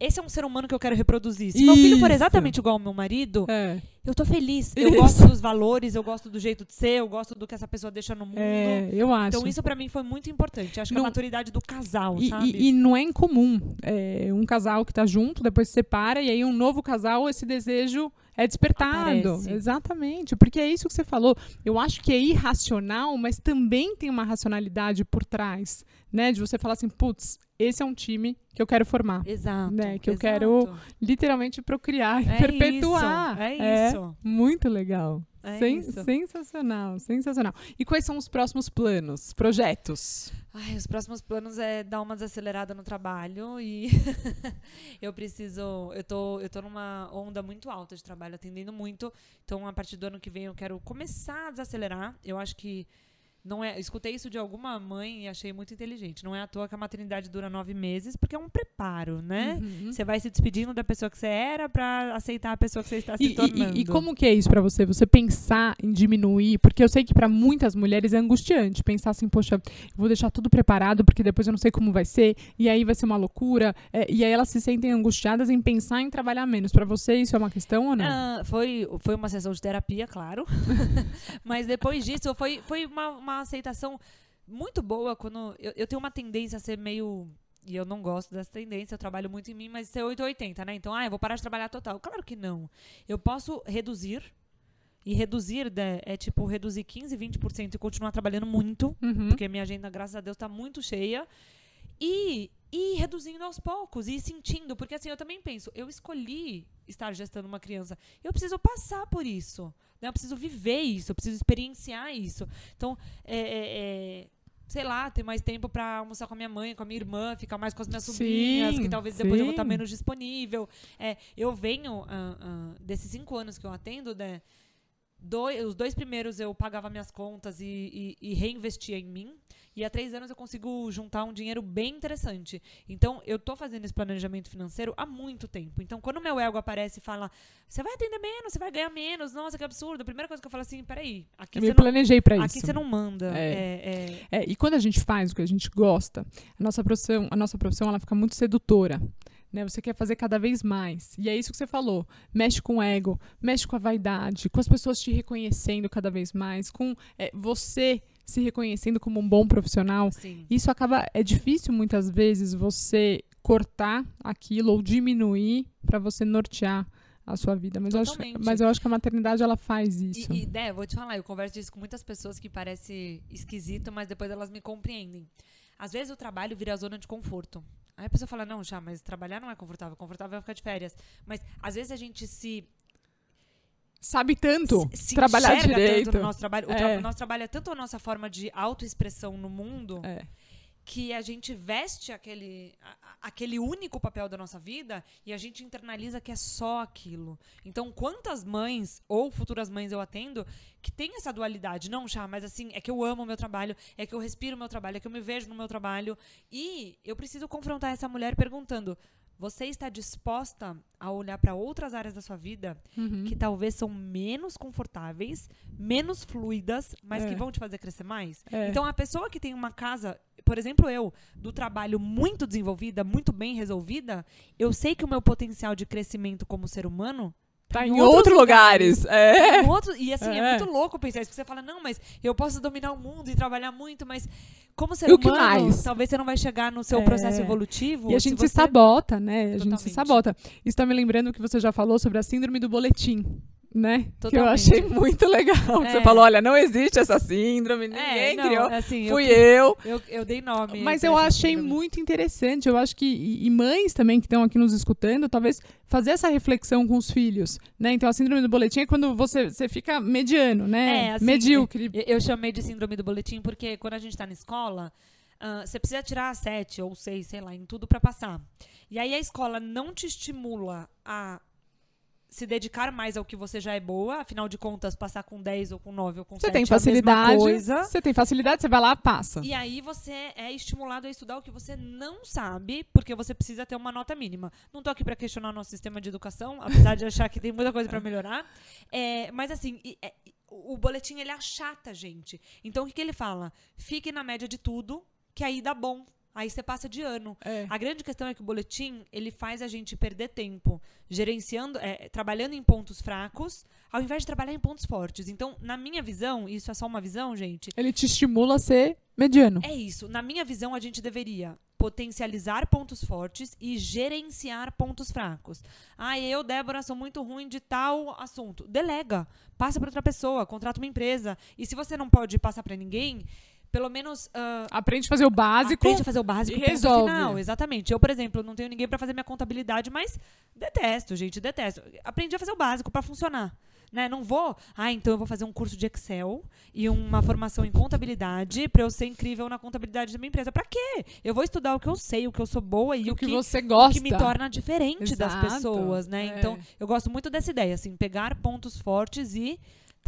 esse é um ser humano que eu quero reproduzir. Se meu filho for Isso. exatamente igual ao meu marido, É, eu tô feliz. Eu Isso. gosto dos valores, eu gosto do jeito de ser, eu gosto do que essa pessoa deixa no mundo. é, eu acho. Então isso pra mim foi muito importante. Acho que a maturidade do casal, E, sabe? e- e não é incomum. É, um casal que tá junto, depois se separa, e aí um novo casal, esse desejo é despertado. Aparece. Exatamente. Porque é isso que você falou. Eu acho que é irracional, mas também tem uma racionalidade por trás. Né? De você falar assim, putz, esse é um time que eu quero formar. Exato. né, que eu exato. quero Literalmente procriar e É perpetuar. Isso, é isso. Muito legal. É Sen- isso. Sensacional, sensacional. E quais são os próximos planos, projetos? Ai, os próximos planos é dar uma desacelerada no trabalho e eu preciso. Eu tô, eu tô numa onda muito alta de trabalho, atendendo muito. Então, a partir do ano que vem, eu quero começar a desacelerar. Eu acho que. Não é, escutei isso de alguma mãe e achei muito inteligente. Não é à toa que a maternidade dura nove meses, porque é um preparo, né? Uhum. Você vai se despedindo da pessoa que você era pra aceitar a pessoa que você está se E, tornando. e- e como que é isso pra você? Você pensar em diminuir? Porque eu sei que pra muitas mulheres é angustiante pensar assim, poxa, vou deixar tudo preparado porque depois eu não sei como vai ser e aí vai ser uma loucura. É, e aí elas se sentem angustiadas em pensar em trabalhar menos. Pra você isso é uma questão ou não? Ah, foi, foi uma sessão de terapia, claro. Mas depois disso, foi, foi uma, uma aceitação muito boa quando. Eu, eu tenho uma tendência a ser meio. E eu não gosto dessa tendência, eu trabalho muito em mim, mas ser 880, né? Então, ah, eu vou parar de trabalhar total. Claro que não. Eu posso reduzir. E reduzir né, é tipo reduzir 15, 20% e continuar trabalhando muito Uhum. porque minha agenda, graças a Deus, tá muito cheia. E, e reduzindo aos poucos, e sentindo, porque assim, eu também penso, eu escolhi estar gestando uma criança, eu preciso passar por isso, né? eu preciso viver isso, eu preciso experienciar isso. Então, é, é, é, sei lá, ter mais tempo para almoçar com a minha mãe, com a minha irmã, ficar mais com as minhas Sim, sobrinhas, que talvez depois eu vou estar sim. menos disponível. É, eu venho, ah, ah, desses cinco anos que eu atendo, né? Dois, os dois primeiros eu pagava minhas contas e, e, e reinvestia em mim. E há três anos eu consigo juntar um dinheiro bem interessante. Então, eu tô fazendo esse planejamento financeiro há muito tempo. Então, quando o meu ego aparece e fala, você vai atender menos, você vai ganhar menos, nossa, que absurdo. A primeira coisa que eu falo assim, peraí, aqui Eu me não, planejei aqui isso. você não manda. É. É, é, É, e quando a gente faz o que a gente gosta, a nossa profissão, a nossa profissão ela fica muito sedutora. Né? Você quer fazer cada vez mais. E é isso que você falou. Mexe com o ego, mexe com a vaidade, com as pessoas te reconhecendo cada vez mais, com é, você se reconhecendo como um bom profissional. sim. Isso acaba. É difícil muitas vezes você cortar aquilo ou diminuir para você nortear a sua vida. Mas eu, acho, mas eu acho que a maternidade ela faz isso. E, e né, vou te falar, eu converso disso com muitas pessoas que parece esquisito, mas depois elas me compreendem. Às vezes o trabalho vira zona de conforto. Aí a pessoa fala, não, já, mas trabalhar não é confortável, confortável é ficar de férias. Mas às vezes a gente se, Sabe tanto se trabalhar enxerga direito. tanto no nosso trabalho. O, É. o nosso trabalho é tanto a nossa forma de autoexpressão no mundo É. que a gente veste aquele, a- aquele único papel da nossa vida e a gente internaliza que é só aquilo. Então, quantas mães ou futuras mães eu atendo que tem essa dualidade? Não, já, mas assim, é que eu amo o meu trabalho, é que eu respiro o meu trabalho, é que eu me vejo no meu trabalho. E eu preciso confrontar essa mulher perguntando: você está disposta a olhar para outras áreas da sua vida Uhum. que talvez são menos confortáveis, menos fluidas, mas É. que vão te fazer crescer mais? É. Então, a pessoa que tem uma casa, por exemplo, eu, do trabalho muito desenvolvida, muito bem resolvida, eu sei que o meu potencial de crescimento como ser humano Tá em em outros outros lugares. É. em outro- e assim, é. É. muito louco pensar isso, porque você fala, não, mas eu posso dominar o mundo e trabalhar muito, mas como ser E humano, mais? talvez você não vai chegar no seu É. processo evolutivo. E a gente se você... sabota, né? A gente se Totalmente. sabota. Isso tá me lembrando que você já falou sobre a síndrome do boletim, né? Que eu Totalmente. achei muito legal. É. Você falou, olha, não existe essa síndrome, ninguém É, não, criou. assim, Fui eu, eu. eu, eu dei nome. Mas eu achei síndrome. muito interessante. Eu acho que. E, mães também que estão aqui nos escutando, talvez fazer essa reflexão com os filhos. Né? Então, a síndrome do boletim é quando você, você fica mediano, né? É, assim, Medíocre. Eu, eu chamei de síndrome do boletim porque quando a gente tá na escola, ah, você precisa tirar sete ou seis, sei lá, em tudo pra passar. E aí a escola não te estimula a se dedicar mais ao que você já é boa, afinal de contas, passar com 10 ou com 9 ou com Você 7 tem é facilidade. coisa. Você tem facilidade, você vai lá, passa. E aí você é estimulado a estudar o que você não sabe, porque você precisa ter uma nota mínima. Não tô aqui para questionar o nosso sistema de educação, apesar de achar que tem muita coisa para melhorar. É, mas assim, é- o boletim ele achata a gente. Então o que, que ele fala? Fique na média de tudo, que aí dá bom. Aí você passa de ano. É. A grande questão é que o boletim ele faz a gente perder tempo gerenciando, é, trabalhando em pontos fracos, ao invés de trabalhar em pontos fortes. Então, na minha visão, isso é só uma visão, gente. Ele te estimula a ser mediano. É isso. Na minha visão, a gente deveria potencializar pontos fortes e gerenciar pontos fracos. Ah, eu, Débora, sou muito ruim de tal assunto. Delega. Passa para outra pessoa, contrata uma empresa. E se você não pode passar para ninguém, pelo menos ah, Aprende a fazer o básico. Aprende a fazer o básico e resolve. Final, exatamente. Eu, por exemplo, não tenho ninguém para fazer minha contabilidade, mas detesto, gente, detesto. Aprendi a fazer o básico para funcionar. Né? Não vou, ah, então eu vou fazer um curso de Excel e uma formação em contabilidade para eu ser incrível na contabilidade da minha empresa. Para quê? Eu vou estudar o que eu sei, o que eu sou boa e o o que, que, você gosta. que me torna diferente das Exato. pessoas, né? É. Então, eu gosto muito dessa ideia, assim, pegar pontos fortes e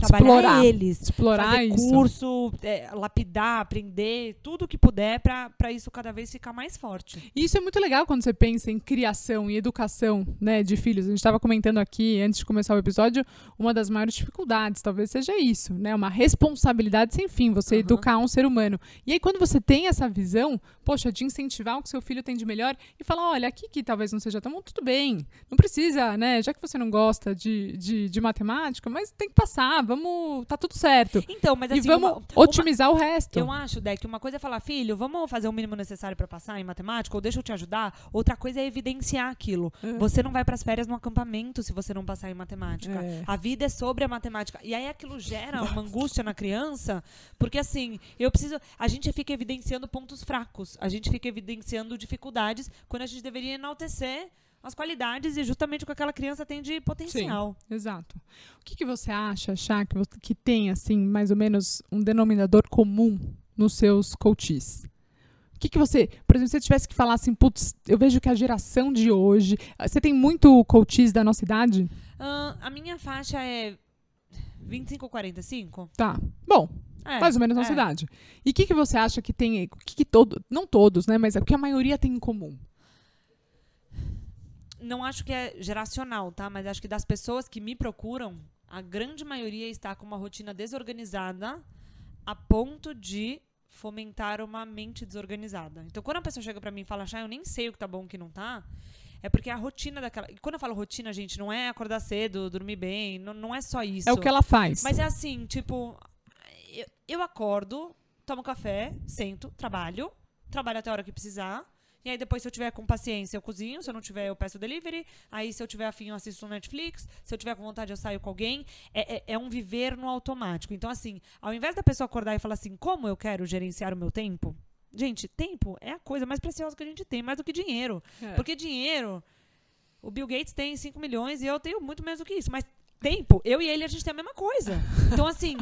trabalhar Explorar. eles Explorar fazer isso. curso, é, lapidar, aprender, tudo que puder para isso cada vez ficar mais forte. E isso é muito legal quando você pensa em criação e educação né, de filhos. A gente estava comentando aqui, antes de começar o episódio, uma das maiores dificuldades talvez seja isso, né? Uma responsabilidade sem fim, você Aham. educar um ser humano. E aí, quando você tem essa visão, poxa, de incentivar o que seu filho tem de melhor e falar, olha, aqui que talvez não seja tão bom, tudo bem. Não precisa, né? Já que você não gosta de, de, de matemática, mas tem que passar, vamos. tá tudo certo. Então, mas e assim, vamos uma- uma- otimizar o resto. Eu acho, Deck, uma coisa é falar, filho, vamos fazer o mínimo necessário para passar em matemática, ou deixa eu te ajudar. Outra coisa é evidenciar aquilo. É. Você não vai para as férias no acampamento se você não passar em matemática. É. A vida é sobre a matemática. E aí aquilo gera uma angústia na criança, porque assim, eu preciso. A gente fica evidenciando pontos fracos, a gente fica evidenciando dificuldades, quando a gente deveria enaltecer as qualidades e justamente o que aquela criança tem de potencial. Exato. O que, que você acha, Chá, que, que tem, assim, mais ou menos um denominador comum nos seus coaches? O que, que você, por exemplo, se você tivesse que falar assim, putz, eu vejo que a geração de hoje. Você tem muito coaches da nossa idade? Ah, a minha faixa é 25 ou 45? Tá. Bom, É, mais ou menos na nossa é. idade. E o que, que você acha que tem. Que, que todo. Não todos, né? Mas é o que a maioria tem em comum. Não acho que é geracional, tá? Mas acho que das pessoas que me procuram, a grande maioria está com uma rotina desorganizada a ponto de fomentar uma mente desorganizada. Então, quando a pessoa chega pra mim e fala, Chá, eu nem sei o que tá bom e o que não tá, é porque a rotina daquela. E quando eu falo rotina, gente, não é acordar cedo, dormir bem, não, não é só isso. É o que ela faz. Mas é assim, tipo, eu, eu acordo, tomo café, sento, trabalho, trabalho até a hora que precisar. E aí depois, se eu tiver com paciência, eu cozinho. Se eu não tiver, eu peço delivery. Aí, se eu tiver afim, eu assisto no Netflix. Se eu tiver com vontade, eu saio com alguém. É, é, é um viver no automático. Então, assim, ao invés da pessoa acordar e falar assim, como eu quero gerenciar o meu tempo? Gente, tempo é a coisa mais preciosa que a gente tem, mais do que dinheiro. É. Porque dinheiro, o Bill Gates tem 5 milhões e eu tenho muito menos do que isso. Mas tempo, eu e ele, a gente tem a mesma coisa. Então, assim,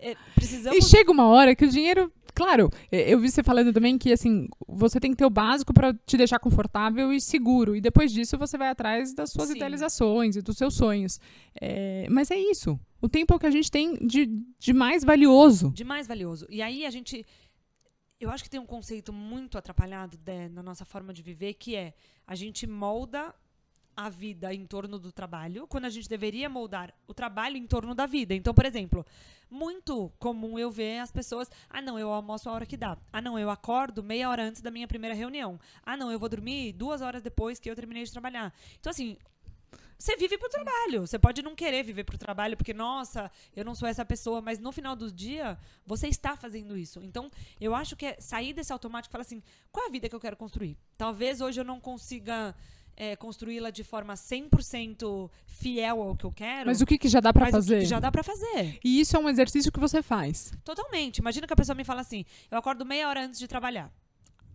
é, E precisamos. chega uma hora que o dinheiro. Claro, é, eu vi você falando também que assim, você tem que ter o básico para te deixar confortável e seguro. E depois disso você vai atrás das suas Sim. idealizações e dos seus sonhos. É, mas é isso. O tempo é o que a gente tem de, de mais valioso. de mais valioso. E aí a gente. Eu acho que tem um conceito muito atrapalhado Dé, na nossa forma de viver, que é a gente molda a vida em torno do trabalho, quando a gente deveria moldar o trabalho em torno da vida. Então, por exemplo, muito comum eu ver as pessoas, ah, não, eu almoço a hora que dá. Ah, não, eu acordo meia hora antes da minha primeira reunião. Ah, não, eu vou dormir duas horas depois que eu terminei de trabalhar. Então, assim, você vive pro trabalho. Você pode não querer viver pro trabalho, porque, nossa, eu não sou essa pessoa, mas no final do dia, você está fazendo isso. Então, eu acho que é sair desse automático e falar assim: qual é a vida que eu quero construir? Talvez hoje eu não consiga é, construí-la de forma 100% fiel ao que eu quero. Mas o que, que já dá para mas o que fazer? que já dá pra fazer. E isso é um exercício que você faz. Totalmente. Imagina que a pessoa me fala assim: eu acordo meia hora antes de trabalhar.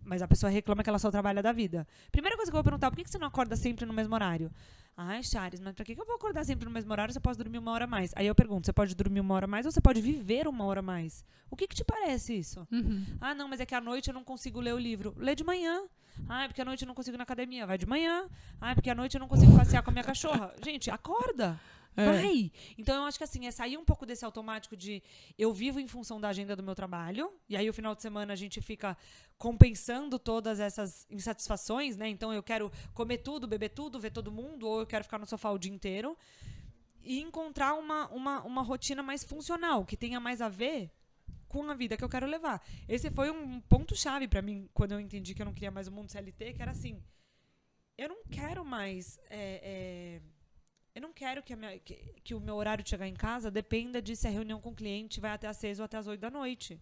Mas a pessoa reclama que ela só trabalha da vida. Primeira coisa que eu vou perguntar: por que que você não acorda sempre no mesmo horário? Ai, Chares, mas pra que que eu vou acordar sempre no mesmo horário se eu posso dormir uma hora a mais? Aí eu pergunto: você pode dormir uma hora a mais ou você pode viver uma hora a mais? O que que te parece isso? Uhum. Ah, não, mas é que à noite eu não consigo ler o livro. Lê de manhã. Ah, é porque à noite eu não consigo ir na academia. Vai de manhã. Ah, é porque à noite eu não consigo passear com a minha cachorra. Gente, acorda. É. Vai! Então eu acho que assim, é sair um pouco desse automático de eu vivo em função da agenda do meu trabalho, e aí o final de semana a gente fica compensando todas essas insatisfações, né? Então eu quero comer tudo, beber tudo, ver todo mundo, ou eu quero ficar no sofá o dia inteiro. E encontrar uma, uma, uma rotina mais funcional, que tenha mais a ver com a vida que eu quero levar. Esse foi um ponto-chave para mim quando eu entendi que eu não queria mais o mundo CLT, que era assim. Eu não quero mais. é, é, eu não quero que, minha- que- que o meu horário de chegar em casa dependa de se a reunião com o cliente vai até às seis ou até às oito da noite.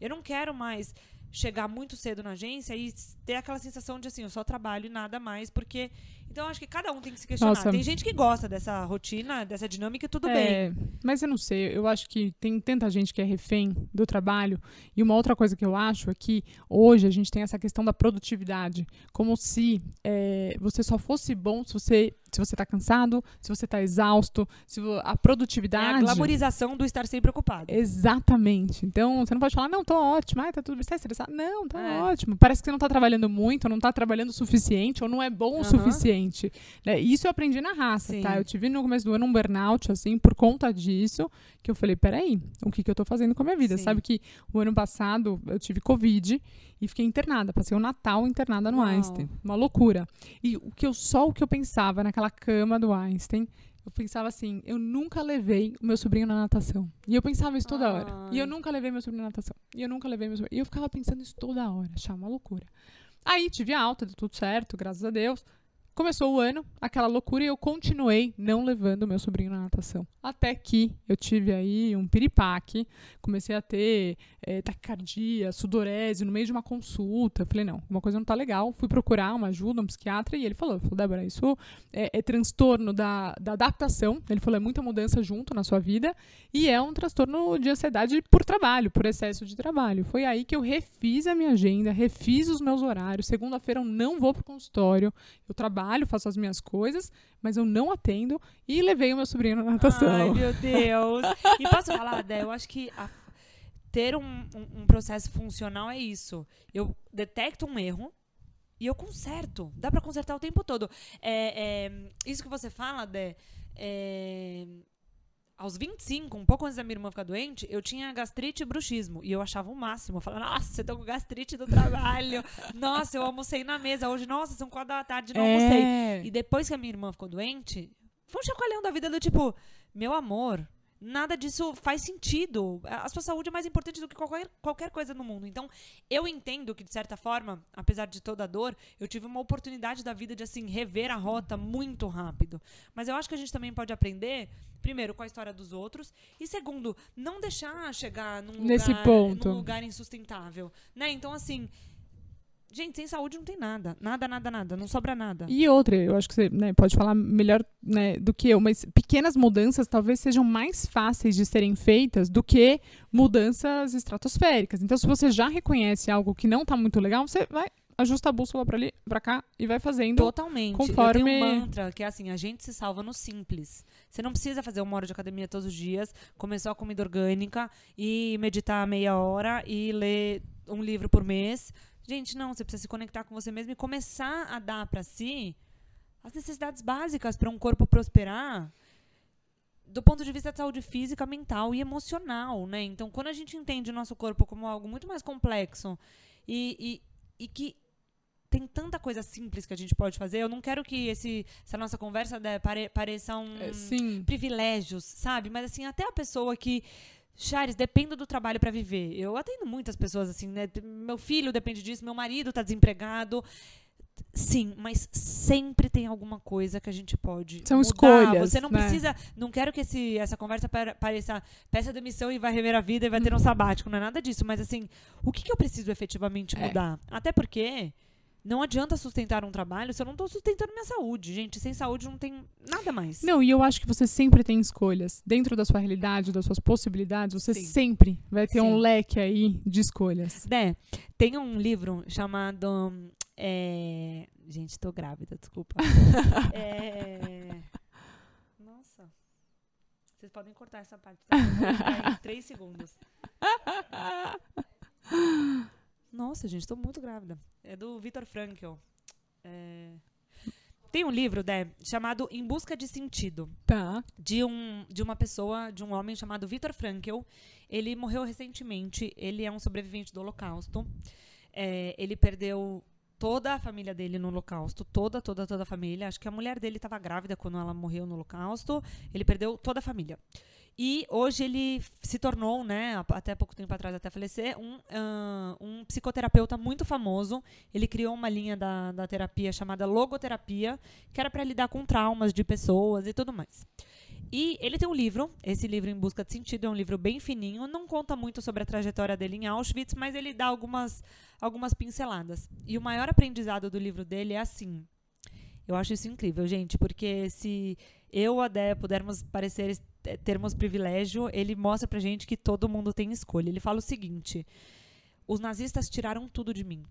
Eu não quero mais chegar muito cedo na agência e ter aquela sensação de assim, eu só trabalho e nada mais, porque. Então acho que cada um tem que se questionar. Nossa. Tem gente que gosta dessa rotina, dessa dinâmica tudo bem. É, mas eu não sei, eu acho que tem tanta gente que é refém do trabalho. E uma outra coisa que eu acho é que hoje a gente tem essa questão da produtividade. Como se é, você só fosse bom se você se você tá cansado, se você tá exausto, se vo- a É produtividade. a glamorização do estar sempre ocupado. Exatamente. Então, você não pode falar, não, tô ótimo, ai, tá tudo bem, você tá estressado? Não, tá É. ótimo. Parece que você não tá trabalhando muito, ou não tá trabalhando o suficiente, ou não é bom o suficiente. Né? Isso eu aprendi na raça, Sim. tá? Eu tive no começo do ano um burnout, assim, por conta disso, que eu falei, peraí, o que que eu tô fazendo com a minha vida? Sim. Sabe que o ano passado eu tive Covid e fiquei internada, passei o Natal internada no Uau. Einstein. Uma loucura. E o que eu, só o que eu pensava naquela cama do Einstein, eu pensava assim, eu nunca levei o meu sobrinho na natação. E eu pensava isso toda hora. E eu Ai. nunca levei meu sobrinho na natação. E eu nunca levei meu sobrinho. E eu ficava pensando isso toda hora, achava uma loucura. Aí tive a alta, deu tudo certo, graças a Deus. Começou o ano, aquela loucura, e eu continuei não levando meu sobrinho na natação. Até que eu tive aí um piripaque, comecei a ter eh, taquicardia, sudorese no meio de uma consulta. Falei, não, uma coisa não tá legal. Fui procurar uma ajuda, um psiquiatra, e ele falou, falou Débora, isso é, é transtorno da, da adaptação. Ele falou, é muita mudança junto na sua vida, e é um transtorno de ansiedade por trabalho, por excesso de trabalho. Foi aí que eu refiz a minha agenda, refiz os meus horários. Segunda-feira eu não vou pro consultório, eu trabalho, faço as minhas coisas, mas eu não atendo e levei o meu sobrinho na natação. Ai, meu Deus. E posso falar, Dé? Eu acho que a- ter um, um- um processo funcional é isso. Eu detecto um erro e eu conserto. Dá pra consertar o tempo todo. É, é, isso que você fala, Dé, é, aos 25, um pouco antes da minha irmã ficar doente, eu tinha gastrite e bruxismo. E eu achava o máximo. Eu falava, nossa, você tá com gastrite do trabalho. nossa, eu almocei na mesa. Hoje, nossa, são quatro da tarde, não almocei. É. E depois que a minha irmã ficou doente, foi um chacoalhão da vida do tipo, meu amor, nada disso faz sentido. A sua saúde é mais importante do que qualquer, qualquer coisa no mundo. Então, eu entendo que, de certa forma, apesar de toda a dor, eu tive uma oportunidade da vida de, assim, rever a rota muito rápido. Mas eu acho que a gente também pode aprender, primeiro, com a história dos outros, e segundo, não deixar chegar num Nesse lugar, ponto. num lugar insustentável. Né? Então, assim. Gente, sem saúde não tem nada. Nada, nada, nada. Não sobra nada. E outra, eu acho que você né, pode falar melhor né, do que eu, mas pequenas mudanças talvez sejam mais fáceis de serem feitas do que mudanças estratosféricas. Então, se você já reconhece algo que não está muito legal, você vai ajusta a bússola para ali, para cá e vai fazendo. Totalmente. Eu conforme- tenho um mantra que é assim, a gente se salva no simples. Você não precisa fazer uma hora de academia todos os dias, comer só comida orgânica e meditar meia hora e ler um livro por mês. Gente, não, você precisa se conectar com você mesmo e começar a dar pra si as necessidades básicas para um corpo prosperar do ponto de vista da saúde física, mental e emocional, né? Então, quando a gente entende o nosso corpo como algo muito mais complexo e, e, e que tem tanta coisa simples que a gente pode fazer, eu não quero que esse, essa nossa conversa né, pare, pareça um É, privilégios, sabe? Mas assim, até a pessoa que Chares, dependo do trabalho para viver. Eu atendo muitas pessoas assim, né? Meu filho depende disso, meu marido tá desempregado. Sim, mas sempre tem alguma coisa que a gente pode São mudar. escolhas, Você não né? precisa, não quero que esse, essa conversa pare- pareça peça demissão e vai rever a vida e vai ter um sabático, não é nada disso, mas assim, o que, que eu preciso efetivamente É. mudar? Até porque não adianta sustentar um trabalho se eu não tô sustentando minha saúde, gente. Sem saúde não tem nada mais. Não, e eu acho que você sempre tem escolhas. Dentro da sua realidade, das suas possibilidades, você Sim. sempre vai ter um Sim. leque aí de escolhas. Né? Tem um livro chamado. é, Gente, tô grávida, desculpa. É, Nossa. Vocês podem cortar essa parte. Tá? Em três segundos. Nossa, gente, tô muito grávida. É do Viktor Frankl. É... Tem um livro, Dé, chamado Em Busca de Sentido. Tá. De, um, de uma pessoa, de um homem chamado Viktor Frankl. Ele morreu recentemente. Ele é um sobrevivente do Holocausto. É, ele perdeu toda a família dele no Holocausto, toda, toda, toda a família. Acho que a mulher dele estava grávida quando ela morreu no Holocausto. Ele perdeu toda a família. E hoje ele se tornou, né, até pouco tempo atrás, até falecer, um, uh, um psicoterapeuta muito famoso. Ele criou uma linha da, da terapia chamada logoterapia, que era para lidar com traumas de pessoas e tudo mais. E ele tem um livro, esse livro Em Busca de Sentido, é um livro bem fininho, não conta muito sobre a trajetória dele em Auschwitz, mas ele dá algumas, algumas pinceladas. E o maior aprendizado do livro dele é assim. Eu acho isso incrível, gente, porque se eu a Dé pudermos parecer termos privilégio, ele mostra pra gente que todo mundo tem escolha. Ele fala o seguinte: os nazistas tiraram tudo de mim.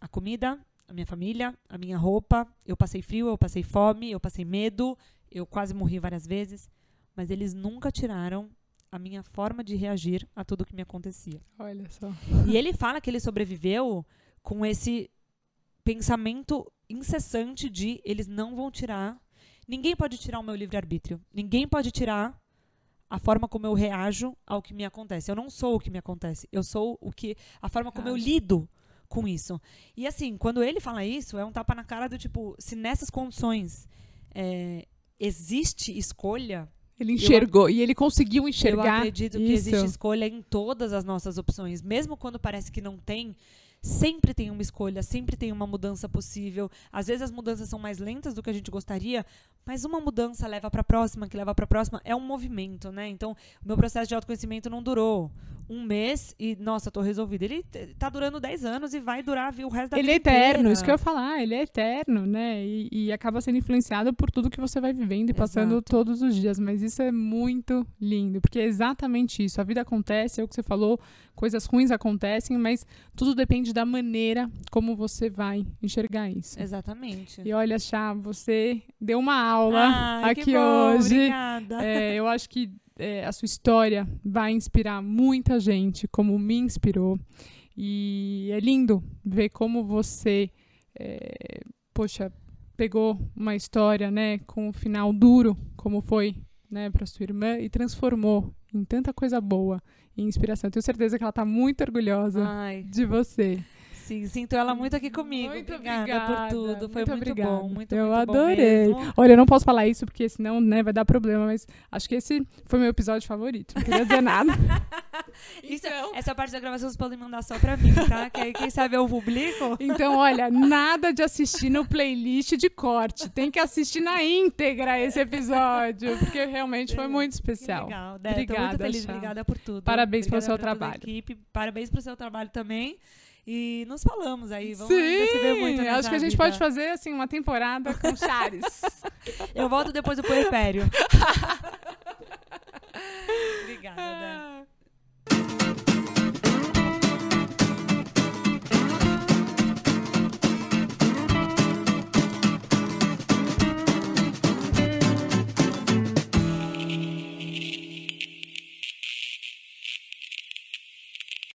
A comida, a minha família, a minha roupa, eu passei frio, eu passei fome, eu passei medo, eu quase morri várias vezes mas eles nunca tiraram a minha forma de reagir a tudo que me acontecia. Olha só. E ele fala que ele sobreviveu com esse pensamento incessante de eles não vão tirar. Ninguém pode tirar o meu livre-arbítrio. Ninguém pode tirar a forma como eu reajo ao que me acontece. Eu não sou o que me acontece. Eu sou o que a forma como eu lido com isso. E assim, quando ele fala isso, é um tapa na cara do tipo, se nessas condições é, existe escolha, ele enxergou eu, e ele conseguiu enxergar. Eu acredito que existe escolha em todas as nossas opções, mesmo quando parece que não tem. Sempre tem uma escolha, sempre tem uma mudança possível. Às vezes as mudanças são mais lentas do que a gente gostaria, mas uma mudança leva para a próxima, que leva para a próxima, é um movimento, né? Então, o meu processo de autoconhecimento não durou um mês e, nossa, tô resolvida. Ele tá durando 10 anos e vai durar viu, o resto da ele vida. Ele é eterno, inteira. isso que eu ia falar, ele é eterno, né? E, e, acaba sendo influenciado por tudo que você vai vivendo e passando Exato. todos os dias. Mas isso é muito lindo, porque é exatamente isso. A vida acontece, é o que você falou, coisas ruins acontecem, mas tudo depende da maneira como você vai enxergar isso. Exatamente. E olha, Chá, você deu uma aula aula aqui bom, hoje. Obrigada. É, eu acho que é, a sua história vai inspirar muita gente, como me inspirou. E é lindo ver como você, é, poxa, pegou uma história, né, com um final duro, como foi, né, para sua irmã e transformou em tanta coisa boa e inspiração. tenho certeza que ela está muito orgulhosa Ai. de você. Sim, sinto ela muito aqui comigo. Muito obrigada, obrigada por tudo. Foi muito, obrigada. bom, muito, Eu muito adorei. Olha, eu não posso falar isso porque senão, né, vai dar problema, mas acho que esse foi meu episódio favorito. Não queria dizer nada. Isso, então... Essa parte da gravação vocês podem mandar só pra mim, tá? Que aí, quem sabe eu publico. Então, olha, nada de assistir no playlist de corte. Tem que assistir na íntegra esse episódio, porque realmente foi muito especial. Que legal, Dé, Obrigada, muito feliz. Obrigada por tudo. Parabéns Obrigada pelo seu trabalho. Equipe. Parabéns pelo seu trabalho também. E nos falamos aí, vamos Sim, muito nessa acho que a gente vida. pode fazer, assim, uma temporada com Chares. Eu volto depois do puerpério. Obrigada,